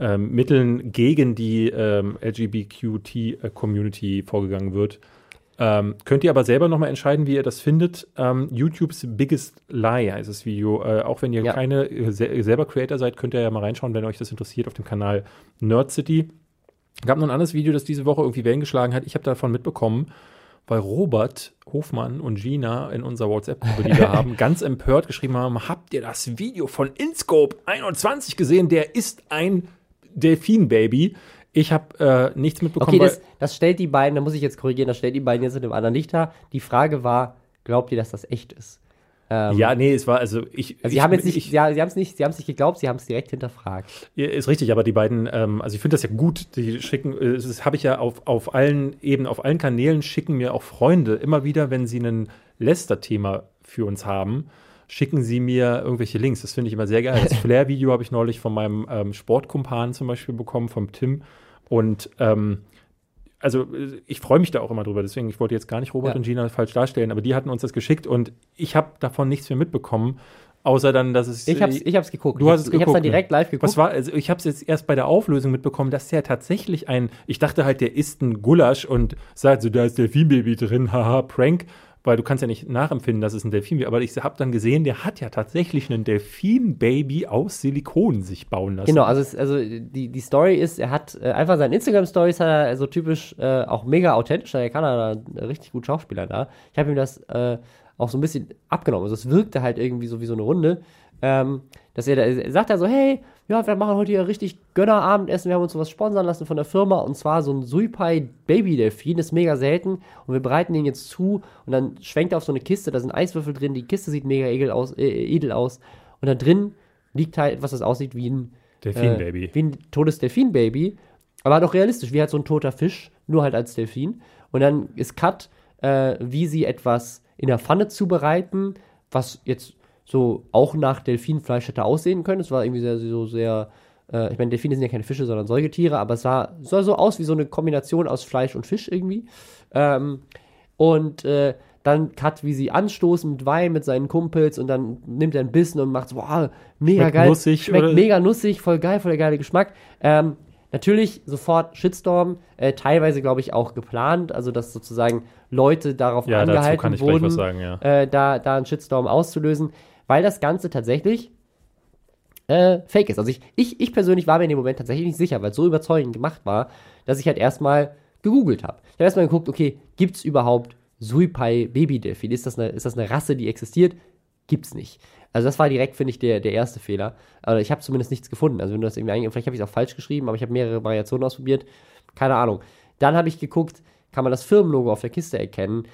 Speaker 1: ähm, Mitteln gegen die ähm, LGBTQ-Community vorgegangen wird. Ähm, könnt ihr aber selber nochmal entscheiden, wie ihr das findet. Ähm, YouTubes Biggest Lie heißt das Video. Äh, auch wenn ihr
Speaker 2: Ja.
Speaker 1: keine äh, se selber Creator seid, könnt ihr ja mal reinschauen, wenn euch das interessiert, auf dem Kanal Nerd City. gab noch ein anderes Video, das diese Woche irgendwie Wellen geschlagen hat. Ich habe davon mitbekommen, weil Robert Hofmann und Gina in unserer WhatsApp-Gruppe, die wir [LAUGHS] haben, ganz empört geschrieben haben: Habt ihr das Video von InScope 21 gesehen? Der ist ein Delfin-Baby. Ich habe äh, nichts mitbekommen.
Speaker 2: Okay, das, das stellt die beiden, da muss ich jetzt korrigieren, das stellt die beiden jetzt in einem anderen Licht dar. Die Frage war, glaubt ihr, dass das echt ist? Ähm,
Speaker 1: ja, nee, es war also ich.
Speaker 2: Also
Speaker 1: ich,
Speaker 2: sie haben jetzt nicht,
Speaker 1: ich,
Speaker 2: ja, sie haben es nicht, sie haben es nicht geglaubt, sie haben es direkt hinterfragt.
Speaker 1: Ist richtig, aber die beiden, ähm, also ich finde das ja gut, die schicken, äh, das habe ich ja auf, auf allen eben, auf allen Kanälen schicken mir auch Freunde immer wieder, wenn sie ein Lester-Thema für uns haben, schicken sie mir irgendwelche Links. Das finde ich immer sehr geil. Das [LAUGHS] Flair-Video habe ich neulich von meinem ähm, Sportkumpan zum Beispiel bekommen, vom Tim. Und ähm, also äh, ich freue mich da auch immer drüber. Deswegen, ich wollte jetzt gar nicht Robert
Speaker 2: Ja.
Speaker 1: und Gina falsch darstellen, aber die hatten uns das geschickt und ich habe davon nichts mehr mitbekommen, außer dann, dass es.
Speaker 2: Ich hab's, ich hab's geguckt.
Speaker 1: Du
Speaker 2: ich
Speaker 1: hast
Speaker 2: hab's,
Speaker 1: es
Speaker 2: Ich hab's
Speaker 1: geguckt,
Speaker 2: dann direkt live geguckt.
Speaker 1: Was war, also ich habe es jetzt erst bei der Auflösung mitbekommen, dass der tatsächlich ein, ich dachte halt, der isst ein Gulasch und sagt so, da ist Delfinbaby drin, [LAUGHS] haha, Prank, weil du kannst ja nicht nachempfinden, dass es ein Delfinbaby, aber ich habe dann gesehen, der hat ja tatsächlich ein Delfinbaby aus Silikon sich bauen lassen.
Speaker 2: Genau, also, es, also die, die Story ist, er hat äh, einfach seine Instagram-Stories, hat er so typisch äh, auch mega authentisch, er kann da richtig gut Schauspieler da. Ich habe ihm das äh, auch so ein bisschen abgenommen. Also es wirkte halt irgendwie so wie so eine Runde. Ähm, dass er, da, er sagt er so, hey, ja, wir machen heute hier richtig Gönnerabendessen, wir haben uns sowas sponsern lassen von der Firma und zwar so ein Suipai Baby Delfin, ist mega selten. Und wir bereiten den jetzt zu und dann schwenkt er auf so eine Kiste, da sind Eiswürfel drin, die Kiste sieht mega edel aus, äh, edel aus. Und da drin liegt halt etwas, das aussieht wie ein
Speaker 1: Delfinbaby.
Speaker 2: äh, wie ein totes Delfinbaby, aber halt auch realistisch, wie halt so ein toter Fisch, nur halt als Delfin. Und dann ist Cut, äh, wie sie etwas in der Pfanne zubereiten, was jetzt so auch nach Delfinfleisch hätte aussehen können. Es war irgendwie sehr, so sehr, äh, ich meine, Delfine sind ja keine Fische, sondern Säugetiere, aber es sah, sah so aus wie so eine Kombination aus Fleisch und Fisch irgendwie. Ähm, und äh, dann Cut, wie sie anstoßen mit Wein mit seinen Kumpels und dann nimmt er einen Bissen und macht so, wow, mega
Speaker 1: Schmeckt
Speaker 2: geil.
Speaker 1: nussig,
Speaker 2: Schmeckt
Speaker 1: oder?
Speaker 2: mega nussig, voll geil, voll der geile Geschmack. Ähm, natürlich sofort Shitstorm, äh, teilweise glaube ich auch geplant, also dass sozusagen Leute darauf
Speaker 1: ja,
Speaker 2: angehalten wurden,
Speaker 1: sagen, ja.
Speaker 2: äh, da, da einen Shitstorm auszulösen, weil das Ganze tatsächlich äh, fake ist. Also ich, ich, ich persönlich war mir in dem Moment tatsächlich nicht sicher, weil es so überzeugend gemacht war, dass ich halt erstmal gegoogelt habe. Ich habe erstmal geguckt, okay, gibt es überhaupt Suipai Babydelfin? Ist das, eine, ist das eine Rasse, die existiert? Gibt's nicht. Also das war direkt, finde ich, der, der erste Fehler. Also ich habe zumindest nichts gefunden. Also wenn du das irgendwie eingibst, vielleicht habe ich es auch falsch geschrieben, aber ich habe mehrere Variationen ausprobiert. Keine Ahnung. Dann habe ich geguckt, kann man das Firmenlogo auf der Kiste erkennen.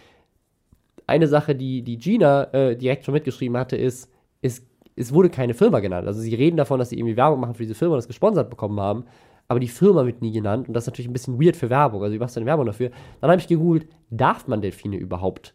Speaker 2: Eine Sache, die, die Gina äh, direkt schon mitgeschrieben hatte, ist, ist, es wurde keine Firma genannt. Also sie reden davon, dass sie irgendwie Werbung machen für diese Firma und das gesponsert bekommen haben, aber die Firma wird nie genannt und das ist natürlich ein bisschen weird für Werbung. Also wie machst du eine Werbung dafür? Dann habe ich gegoogelt, darf man Delfine überhaupt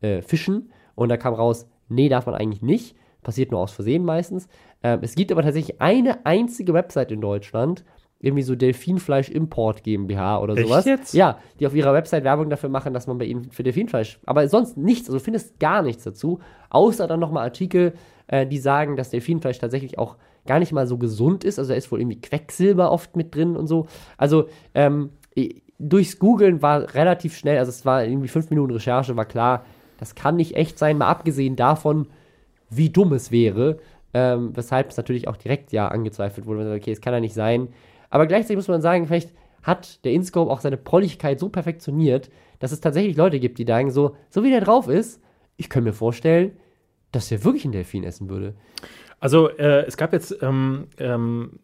Speaker 2: äh, fischen? Und da kam raus, nee, darf man eigentlich nicht. Passiert nur aus Versehen meistens. Ähm, es gibt aber tatsächlich eine einzige Website in Deutschland, irgendwie so Delfinfleisch Import GmbH oder
Speaker 1: Echt
Speaker 2: sowas.
Speaker 1: jetzt?
Speaker 2: Ja, die auf ihrer Website Werbung dafür machen, dass man bei ihnen für Delfinfleisch, aber sonst nichts, also du findest gar nichts dazu, außer dann nochmal Artikel, äh, die sagen, dass Delfinfleisch tatsächlich auch gar nicht mal so gesund ist, also da ist wohl irgendwie Quecksilber oft mit drin und so. Also, ähm, durchs Googlen war relativ schnell, also es war irgendwie fünf Minuten Recherche, war klar, das kann nicht echt sein, mal abgesehen davon, wie dumm es wäre, ähm, weshalb es natürlich auch direkt ja angezweifelt wurde. Man sagt, Okay, es kann ja nicht sein. Aber gleichzeitig muss man sagen, vielleicht hat der InScope auch seine Prolligkeit so perfektioniert, dass es tatsächlich Leute gibt, die sagen, so, so wie der drauf ist, ich könnte mir vorstellen, dass der wirklich einen Delfin essen würde.
Speaker 1: Also äh, es gab jetzt ähm, ähm,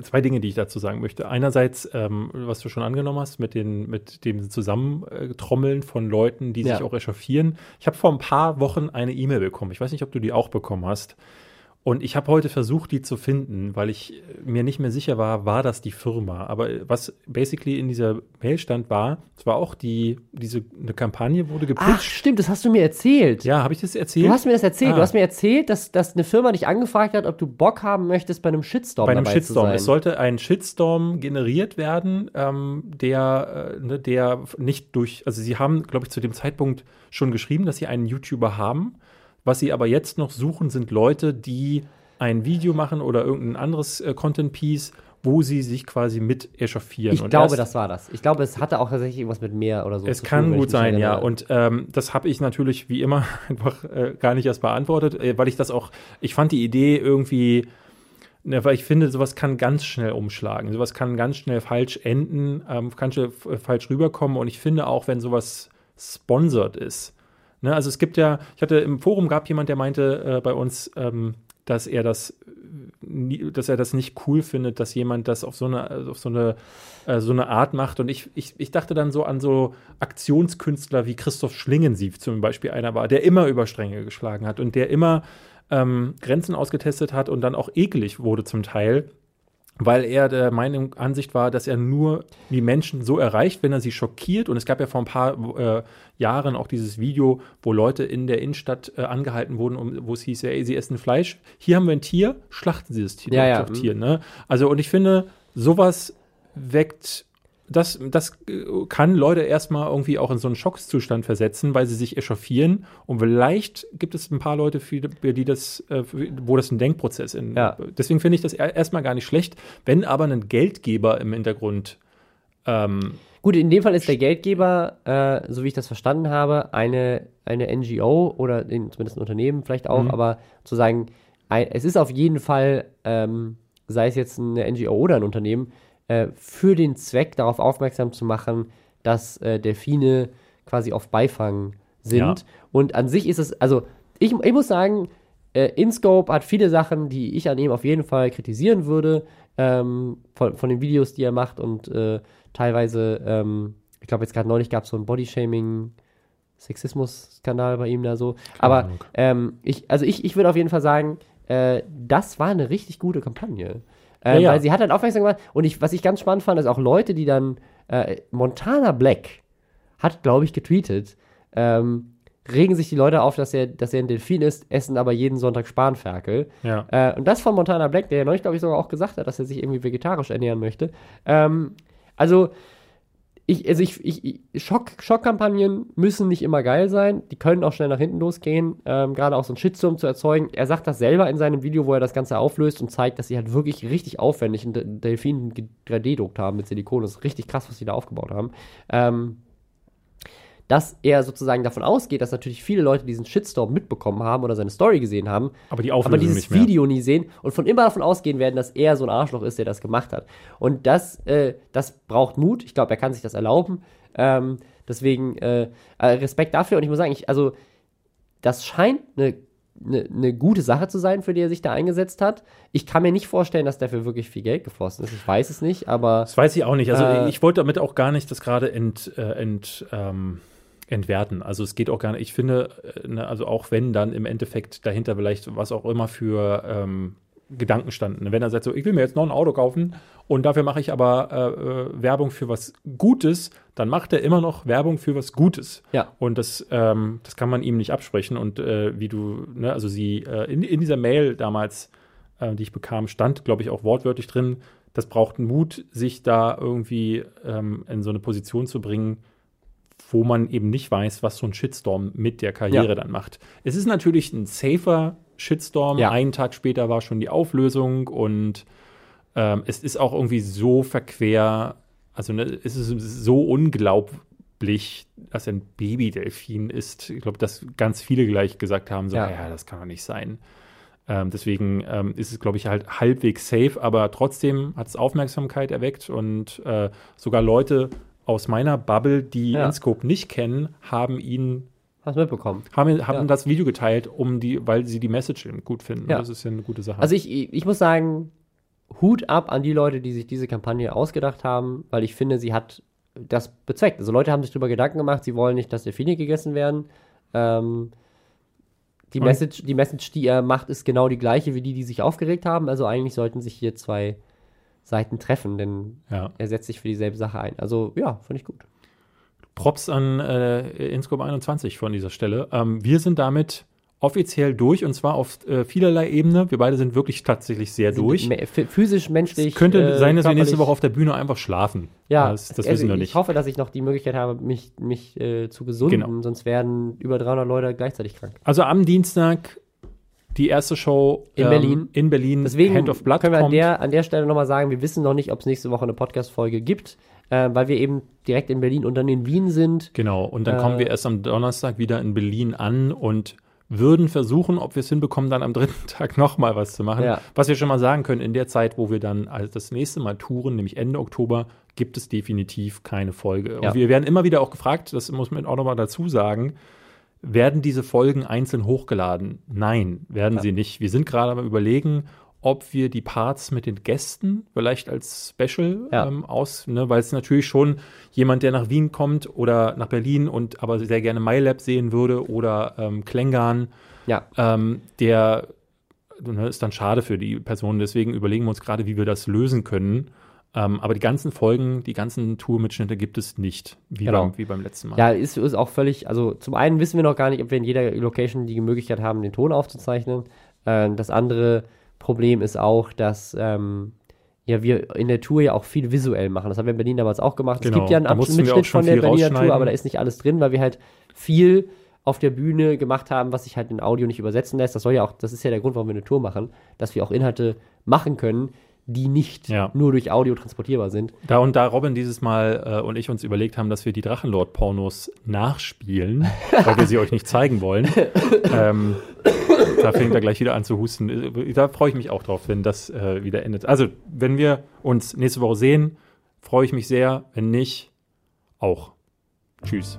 Speaker 1: zwei Dinge, die ich dazu sagen möchte. Einerseits, ähm, was du schon angenommen hast, mit, den, mit dem Zusammentrommeln von Leuten, die
Speaker 2: Ja.
Speaker 1: sich auch echauffieren. Ich habe vor ein paar Wochen eine E-Mail bekommen. Ich weiß nicht, ob du die auch bekommen hast. Und ich habe heute versucht, die zu finden, weil ich äh, mir nicht mehr sicher war, war das die Firma. Aber äh, was basically in dieser Mail stand, war, es war auch die, diese, eine Kampagne wurde
Speaker 2: Ach,
Speaker 1: gepitcht.
Speaker 2: stimmt, das hast du mir erzählt.
Speaker 1: Ja, habe ich das erzählt?
Speaker 2: Du hast mir das erzählt.
Speaker 1: Ah.
Speaker 2: Du hast mir erzählt, dass, dass eine Firma dich angefragt hat, ob du Bock haben möchtest, bei einem Shitstorm
Speaker 1: bei einem
Speaker 2: dabei
Speaker 1: Shitstorm.
Speaker 2: zu sein.
Speaker 1: Es sollte ein Shitstorm generiert werden, ähm, der, äh, ne, der nicht durch, also sie haben, glaube ich, zu dem Zeitpunkt schon geschrieben, dass sie einen YouTuber haben. Was sie aber jetzt noch suchen, sind Leute, die ein Video machen oder irgendein anderes äh, Content-Piece, wo sie sich quasi mit echauffieren.
Speaker 2: ich
Speaker 1: Und
Speaker 2: glaube, das war das. Ich glaube, es hatte auch tatsächlich irgendwas mit mehr oder so.
Speaker 1: es
Speaker 2: zu
Speaker 1: kann
Speaker 2: tun,
Speaker 1: gut sein, ja. Und ähm, das habe ich natürlich wie immer [LAUGHS] einfach äh, gar nicht erst beantwortet, äh, weil ich das auch, ich fand die Idee irgendwie, ne, weil ich finde, sowas kann ganz schnell umschlagen. Sowas kann ganz schnell falsch enden, ähm, kann schnell falsch rüberkommen. Und ich finde auch, wenn sowas sponsored ist. Ne, also es gibt ja, ich hatte im Forum gab jemand, der meinte äh, bei uns, ähm, dass er das nie- dass er das nicht cool findet, dass jemand das auf so eine, auf so eine, äh, so eine Art macht. Und ich, ich, ich dachte dann so an so Aktionskünstler wie Christoph Schlingensief zum Beispiel einer war, der immer über Stränge geschlagen hat und der immer ähm, Grenzen ausgetestet hat und dann auch eklig wurde zum Teil, weil er der Meinung, Ansicht war, dass er nur die Menschen so erreicht, wenn er sie schockiert. Und es gab ja vor ein paar äh, Jahren auch dieses Video, wo Leute in der Innenstadt äh, angehalten wurden, um, wo es hieß, ja, ey, sie essen Fleisch. Hier haben wir ein Tier, schlachten sie das Tier.
Speaker 2: Ja, ja.
Speaker 1: Tier ne? Also, und ich finde, sowas weckt das, das äh, kann Leute erstmal irgendwie auch in so einen Schockszustand versetzen, weil sie sich echauffieren. Und vielleicht gibt es ein paar Leute, für, die das, äh, wo das ein Denkprozess ist.
Speaker 2: Ja.
Speaker 1: Deswegen finde ich das er- erstmal gar nicht schlecht, wenn aber ein Geldgeber im Hintergrund ähm,
Speaker 2: Gut, in dem Fall ist der Geldgeber, äh, so wie ich das verstanden habe, eine, eine NGO oder in, zumindest ein Unternehmen vielleicht auch,
Speaker 1: Mhm.
Speaker 2: aber zu sagen, ein, es ist auf jeden Fall, ähm, sei es jetzt eine NGO oder ein Unternehmen, äh, für den Zweck darauf aufmerksam zu machen, dass äh, Delfine quasi auf Beifang sind.
Speaker 1: Ja.
Speaker 2: Und an sich ist es, also ich, ich muss sagen, äh, InScope hat viele Sachen, die ich an ihm auf jeden Fall kritisieren würde, ähm, von, von den Videos, die er macht und äh, teilweise, ähm, ich glaube jetzt gerade neulich gab es so ein Bodyshaming, Sexismus-Skandal bei ihm da so. Aber ähm, ich, also ich, ich würde auf jeden Fall sagen, äh, das war eine richtig gute Kampagne. Äh,
Speaker 1: Ja, ja.
Speaker 2: Weil sie hat halt aufmerksam gemacht und ich, was ich ganz spannend fand, ist auch Leute, die dann, äh, Montana Black hat, glaube ich, getweetet, ähm, regen sich die Leute auf, dass er, dass er ein Delfin ist, essen aber jeden Sonntag Spanferkel.
Speaker 1: ja.
Speaker 2: Äh, und das von Montana Black, der ja neulich, glaube ich, sogar auch gesagt hat, dass er sich irgendwie vegetarisch ernähren möchte. Ähm, also, ich, also ich, ich, Schock, Schockkampagnen müssen nicht immer geil sein. Die können auch schnell nach hinten losgehen, ähm, gerade auch so einen Shitstorm zu erzeugen. Er sagt das selber in seinem Video, wo er das Ganze auflöst und zeigt, dass sie halt wirklich richtig aufwendig einen De- Delfin 3D-druckt haben mit Silikon. Das ist richtig krass, was sie da aufgebaut haben. Ähm, dass er sozusagen davon ausgeht, dass natürlich viele Leute diesen Shitstorm mitbekommen haben oder seine Story gesehen haben,
Speaker 1: Aber die
Speaker 2: aber dieses. Video nie sehen und von immer davon ausgehen werden, dass er so ein Arschloch ist, der das gemacht hat. Und das, äh, das braucht Mut. Ich glaube, er kann sich das erlauben. Ähm, deswegen äh, äh, Respekt dafür. Und ich muss sagen, ich, also das scheint eine eine eine gute Sache zu sein, für die er sich da eingesetzt hat. Ich kann mir nicht vorstellen, dass dafür wirklich viel Geld geflossen ist. Ich weiß es nicht, aber
Speaker 1: Das weiß ich auch nicht. Also
Speaker 2: Äh,
Speaker 1: ich wollte damit auch gar nicht das gerade ent, äh, ent, ähm, entwerten. Also es geht auch gar nicht. Ich finde, äh, ne, also auch wenn dann im Endeffekt dahinter vielleicht was auch immer für ähm, Gedanken standen. Wenn er sagt so, ich will mir jetzt noch ein Auto kaufen und dafür mache ich aber äh, äh, Werbung für was Gutes, dann macht er immer noch Werbung für was Gutes.
Speaker 2: ja.
Speaker 1: Und das, ähm, das kann man ihm nicht absprechen. Und äh, wie du, ne, also sie, äh, in, in dieser Mail damals, äh, die ich bekam, stand, glaube ich, auch wortwörtlich drin, das braucht Mut, sich da irgendwie ähm, in so eine Position zu bringen, wo man eben nicht weiß, was so ein Shitstorm mit der Karriere
Speaker 2: Ja.
Speaker 1: dann macht. Es ist natürlich ein safer Shitstorm.
Speaker 2: Ja.
Speaker 1: Einen Tag später war schon die Auflösung und ähm, es ist auch irgendwie so verquer, also ne, es ist so unglaublich, dass er ein Babydelfin ist. Ich glaube, dass ganz viele gleich gesagt haben, so,
Speaker 2: Ja.
Speaker 1: ja, das kann doch nicht sein. Ähm, deswegen ähm, ist es, glaube ich, halt halbwegs safe, aber trotzdem hat es Aufmerksamkeit erweckt und äh, sogar Leute aus meiner Bubble, die
Speaker 2: Ja.
Speaker 1: Inscope nicht kennen, haben ihn
Speaker 2: Hast mitbekommen?
Speaker 1: haben, haben
Speaker 2: Ja.
Speaker 1: das Video geteilt, um die, weil sie die Message gut finden.
Speaker 2: Ja.
Speaker 1: Das ist ja eine gute Sache.
Speaker 2: Also ich, ich muss sagen, Hut ab an die Leute, die sich diese Kampagne ausgedacht haben, weil ich finde, sie hat das bezweckt. Also Leute haben sich darüber Gedanken gemacht, sie wollen nicht, dass Delfine gegessen werden. Ähm, die,
Speaker 1: Und-
Speaker 2: Message, die Message, die er macht, ist genau die gleiche wie die, die sich aufgeregt haben. Also eigentlich sollten sich hier zwei Seiten treffen, denn
Speaker 1: ja.
Speaker 2: er setzt sich für dieselbe Sache ein. Also ja, finde ich gut.
Speaker 1: Props an äh, Inscope 21 von dieser Stelle. Ähm, wir sind damit offiziell durch und zwar auf äh, vielerlei Ebene. Wir beide sind wirklich tatsächlich sehr durch.
Speaker 2: Me- phy- Physisch, menschlich.
Speaker 1: Es könnte
Speaker 2: äh,
Speaker 1: sein, dass wir nächste. Woche auf der Bühne einfach schlafen.
Speaker 2: Ja,
Speaker 1: das, das
Speaker 2: also
Speaker 1: wissen wir
Speaker 2: ich
Speaker 1: nicht.
Speaker 2: hoffe, dass ich noch die Möglichkeit habe, mich, mich äh, zu gesunden,
Speaker 1: Genau.
Speaker 2: sonst werden über 300 Leute gleichzeitig krank.
Speaker 1: Also am Dienstag die erste Show
Speaker 2: In Berlin.
Speaker 1: In Berlin.
Speaker 2: Deswegen
Speaker 1: Hand of Blood
Speaker 2: können wir an der, an der Stelle nochmal sagen, wir wissen noch nicht, ob es nächste Woche eine Podcast-Folge gibt, äh, weil wir eben direkt in Berlin und dann in Wien sind.
Speaker 1: Genau, und dann
Speaker 2: Äh,
Speaker 1: kommen wir erst am Donnerstag wieder in Berlin an und würden versuchen, ob wir es hinbekommen, dann am dritten [LAUGHS] Tag nochmal was zu machen.
Speaker 2: Ja.
Speaker 1: Was wir schon mal sagen können, in der Zeit, wo wir dann also das nächste Mal touren, nämlich Ende Oktober, gibt es definitiv keine Folge.
Speaker 2: Ja.
Speaker 1: Und wir werden immer wieder auch gefragt, das muss man auch nochmal dazu sagen, werden diese Folgen einzeln hochgeladen? Nein, werden
Speaker 2: Ja.
Speaker 1: sie nicht. Wir sind gerade am überlegen, ob wir die Parts mit den Gästen vielleicht als Special
Speaker 2: Ja.
Speaker 1: ähm, aus, ne, weil es natürlich schon jemand, der nach Wien kommt oder nach Berlin und aber sehr gerne MyLab sehen würde oder ähm, Klängern,
Speaker 2: Ja,
Speaker 1: ähm, der ne, ist dann schade für die Person. Deswegen überlegen wir uns gerade, wie wir das lösen können. Ähm, aber die ganzen Folgen, die ganzen Tourmitschnitte gibt es nicht, wie,
Speaker 2: Genau.
Speaker 1: beim, wie beim letzten Mal.
Speaker 2: ja ist, ist auch völlig, also zum einen wissen wir noch gar nicht, ob wir in jeder Location die Möglichkeit haben, den Ton aufzuzeichnen. Ähm, das andere Problem ist auch, dass ähm, ja, wir in der Tour ja auch viel visuell machen. Das haben wir in Berlin damals auch gemacht.
Speaker 1: Genau,
Speaker 2: Es gibt ja einen Abschnitt von der Berliner Tour, aber da ist nicht alles drin, weil wir halt viel auf der Bühne gemacht haben, was sich halt in Audio nicht übersetzen lässt. Das soll ja auch, das ist ja der Grund, warum wir eine Tour machen, dass wir auch Inhalte machen können, die nicht
Speaker 1: Ja.
Speaker 2: nur durch Audio transportierbar sind.
Speaker 1: Da und da Robin dieses Mal äh, und ich uns überlegt haben, dass wir die Drachenlord-Pornos nachspielen, [LAUGHS] weil wir sie euch nicht zeigen wollen. ähm, da fängt er gleich wieder an zu husten. Äh, Da freue ich mich auch drauf, wenn das äh, wieder endet. Also, wenn wir uns nächste Woche sehen, freue ich mich sehr. Wenn nicht, auch. Tschüss.